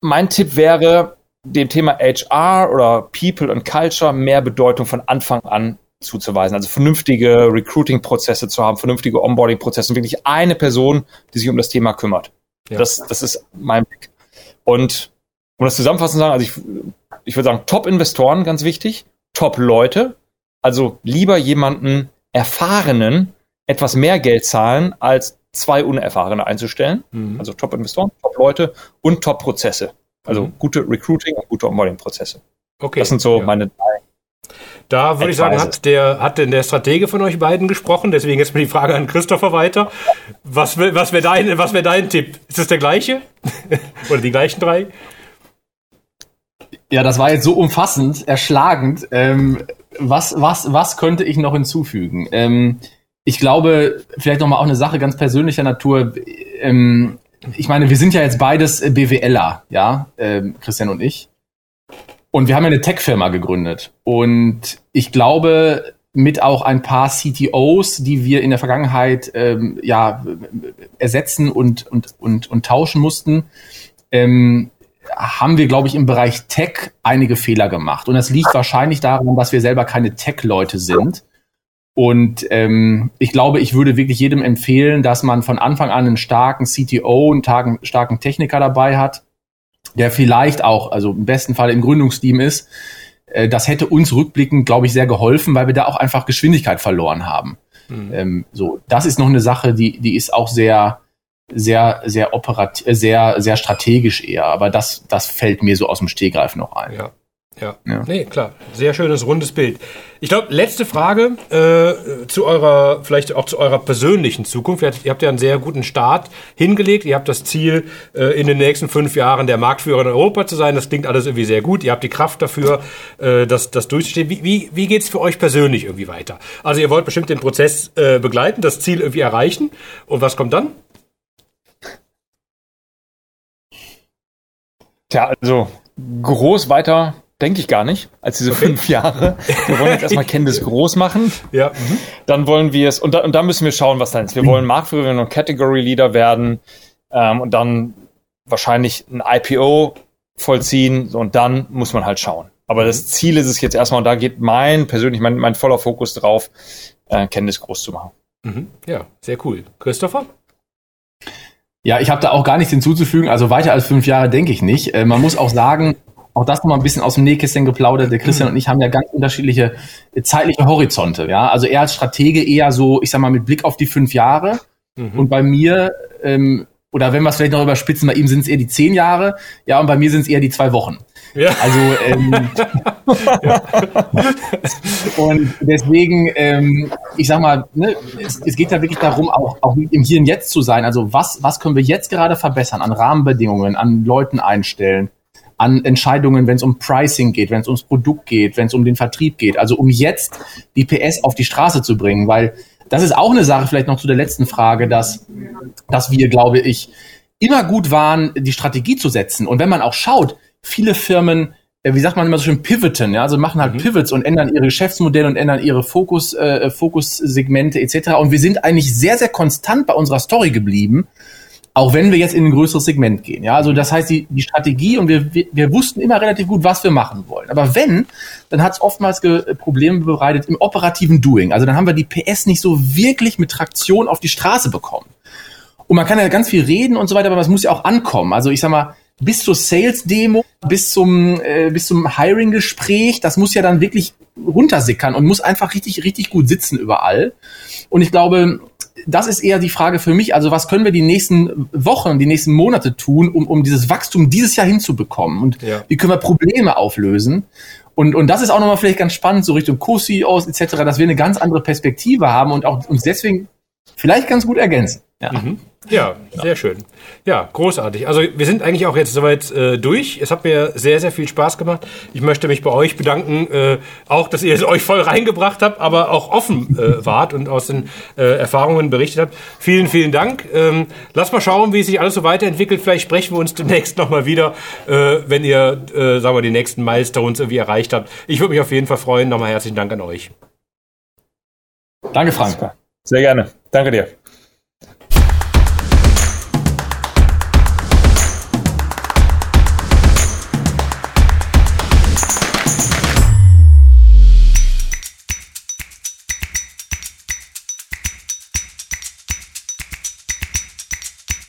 mein Tipp wäre, dem Thema HR oder People und Culture mehr Bedeutung von Anfang an zuzuweisen. Also vernünftige Recruiting-Prozesse zu haben, vernünftige Onboarding-Prozesse und wirklich eine Person, die sich um das Thema kümmert. Ja. Das, das ist mein Blick. Und um das zusammenfassend zu sagen, also ich, ich würde sagen, Top-Investoren, ganz wichtig, Top-Leute, also lieber jemanden erfahrenen etwas mehr Geld zahlen, als zwei Unerfahrene einzustellen. Mhm. Also Top-Investoren, Top-Leute und Top-Prozesse. Also mhm. gute Recruiting und gute Onboarding-Prozesse. Okay. Das sind so ja. meine drei
da würde ich sagen, hat der, hat denn der Stratege von euch beiden gesprochen? Deswegen jetzt mal die Frage an Christopher weiter. Was, was wäre dein, was wäre dein Tipp? Ist das der gleiche? Oder die gleichen drei?
Ja, das war jetzt so umfassend, erschlagend. Ähm, was, was, was könnte ich noch hinzufügen? Ähm, ich glaube, vielleicht nochmal auch eine Sache ganz persönlicher Natur. Ähm, ich meine, wir sind ja jetzt beides BWLer, ja, ähm, Christian und ich. Und wir haben eine Tech-Firma gegründet. Und ich glaube, mit auch ein paar CTOs, die wir in der Vergangenheit ähm, ja ersetzen und, und, und, und tauschen mussten, ähm, haben wir, glaube ich, im Bereich Tech einige Fehler gemacht. Und das liegt wahrscheinlich daran, dass wir selber keine Tech-Leute sind. Und ähm, ich glaube, ich würde wirklich jedem empfehlen, dass man von Anfang an einen starken CTO, einen starken Techniker dabei hat, der vielleicht auch, also im besten Fall im Gründungsteam ist, äh, das hätte uns rückblickend, glaube ich, sehr geholfen, weil wir da auch einfach Geschwindigkeit verloren haben. Mhm. Ähm, so, das ist noch eine Sache, die, die ist auch sehr, sehr, sehr operativ, äh, sehr, sehr strategisch eher. Aber das, das fällt mir so aus dem Stehgreif noch ein.
Ja. Ja. ja. Nee, klar. Sehr schönes, rundes Bild. Ich glaube, letzte Frage äh, zu eurer, vielleicht auch zu eurer persönlichen Zukunft. Ihr, habt ja einen sehr guten Start hingelegt. Ihr habt das Ziel, äh, in den nächsten fünf Jahren der Marktführer in Europa zu sein. Das klingt alles irgendwie sehr gut. Ihr habt die Kraft dafür, äh, das, das durchzustehen. Wie, wie, wie geht es für euch persönlich irgendwie weiter? Also ihr wollt bestimmt den Prozess äh, begleiten, das Ziel irgendwie erreichen. Und was kommt dann?
Tja, also groß weiter denke ich gar nicht, als diese okay. fünf Jahre. Wir wollen jetzt erstmal Candice groß machen.
Ja.
Mhm. Dann wollen wir es, und da, und da müssen wir schauen, was dann ist. Wir wollen Marktführer und Category Leader werden ähm, und dann wahrscheinlich ein IPO vollziehen und dann muss man halt schauen. Aber das Ziel ist es jetzt erstmal, und da geht mein persönlich, mein, mein voller Fokus drauf, äh, Candice groß zu machen.
Mhm. Ja, sehr cool. Christopher?
Ja, ich habe da auch gar nichts hinzuzufügen. Also weiter als fünf Jahre denke ich nicht. Äh, man muss auch sagen, auch das nochmal ein bisschen aus dem Nähkästchen geplaudert. Der Christian mhm. und ich haben ja ganz unterschiedliche äh, zeitliche Horizonte. Ja, also er als Stratege eher so, ich sag mal, mit Blick auf die fünf Jahre. Mhm. Und bei mir, ähm, oder wenn wir es vielleicht noch überspitzen, bei ihm sind es eher die zehn Jahre. Ja, und bei mir sind es eher die zwei Wochen. Ja. Also ähm, ja. und deswegen, ähm, ich sag mal, ne, es, es geht ja wirklich darum, auch, auch im Hier und Jetzt zu sein. Also was, was können wir jetzt gerade verbessern an Rahmenbedingungen, an Leuten einstellen? An Entscheidungen, wenn es um Pricing geht, wenn es ums Produkt geht, wenn es um den Vertrieb geht. Also um jetzt die PS auf die Straße zu bringen, weil das ist auch eine Sache, vielleicht noch zu der letzten Frage, dass, dass wir, glaube ich, immer gut waren, die Strategie zu setzen. Und wenn man auch schaut, viele Firmen, äh, wie sagt man immer so schön, pivoten, ja, also machen halt mhm. Pivots und ändern ihre Geschäftsmodelle und ändern ihre Fokus, äh, Fokussegmente etc. Und wir sind eigentlich sehr, sehr konstant bei unserer Story geblieben auch wenn wir jetzt in ein größeres Segment gehen. Ja, also das heißt, die, die Strategie und wir, wir, wir wussten immer relativ gut, was wir machen wollen. Aber wenn, dann hat es oftmals Probleme bereitet im operativen Doing. Also dann haben wir die PS nicht so wirklich mit Traktion auf die Straße bekommen. Und man kann ja ganz viel reden und so weiter, aber es muss ja auch ankommen. Also ich sag mal, bis zur Sales-Demo, bis zum, äh, bis zum Hiring-Gespräch, das muss ja dann wirklich runtersickern und muss einfach richtig, richtig gut sitzen überall. Und ich glaube, das ist eher die Frage für mich. Also was können wir die nächsten Wochen, die nächsten Monate tun, um, um dieses Wachstum dieses Jahr hinzubekommen? Und ja. wie können wir Probleme auflösen? Und, und das ist auch nochmal vielleicht ganz spannend, so Richtung Co-CEOs etc., dass wir eine ganz andere Perspektive haben und auch uns deswegen vielleicht ganz gut ergänzen.
Ja. Mhm. Ja, sehr schön. Ja, großartig. Also wir sind eigentlich auch jetzt soweit äh, durch. Es hat mir sehr, sehr viel Spaß gemacht. Ich möchte mich bei euch bedanken, äh, auch, dass ihr es euch voll reingebracht habt, aber auch offen äh, wart und aus den äh, Erfahrungen berichtet habt. Vielen, vielen Dank. Ähm, lasst mal schauen, wie sich alles so weiterentwickelt. Vielleicht sprechen wir uns demnächst nochmal wieder, äh, wenn ihr, äh, sagen wir, die nächsten Milestones irgendwie erreicht habt. Ich würde mich auf jeden Fall freuen. Nochmal herzlichen Dank an euch.
Danke, Frank. Sehr gerne. Danke dir.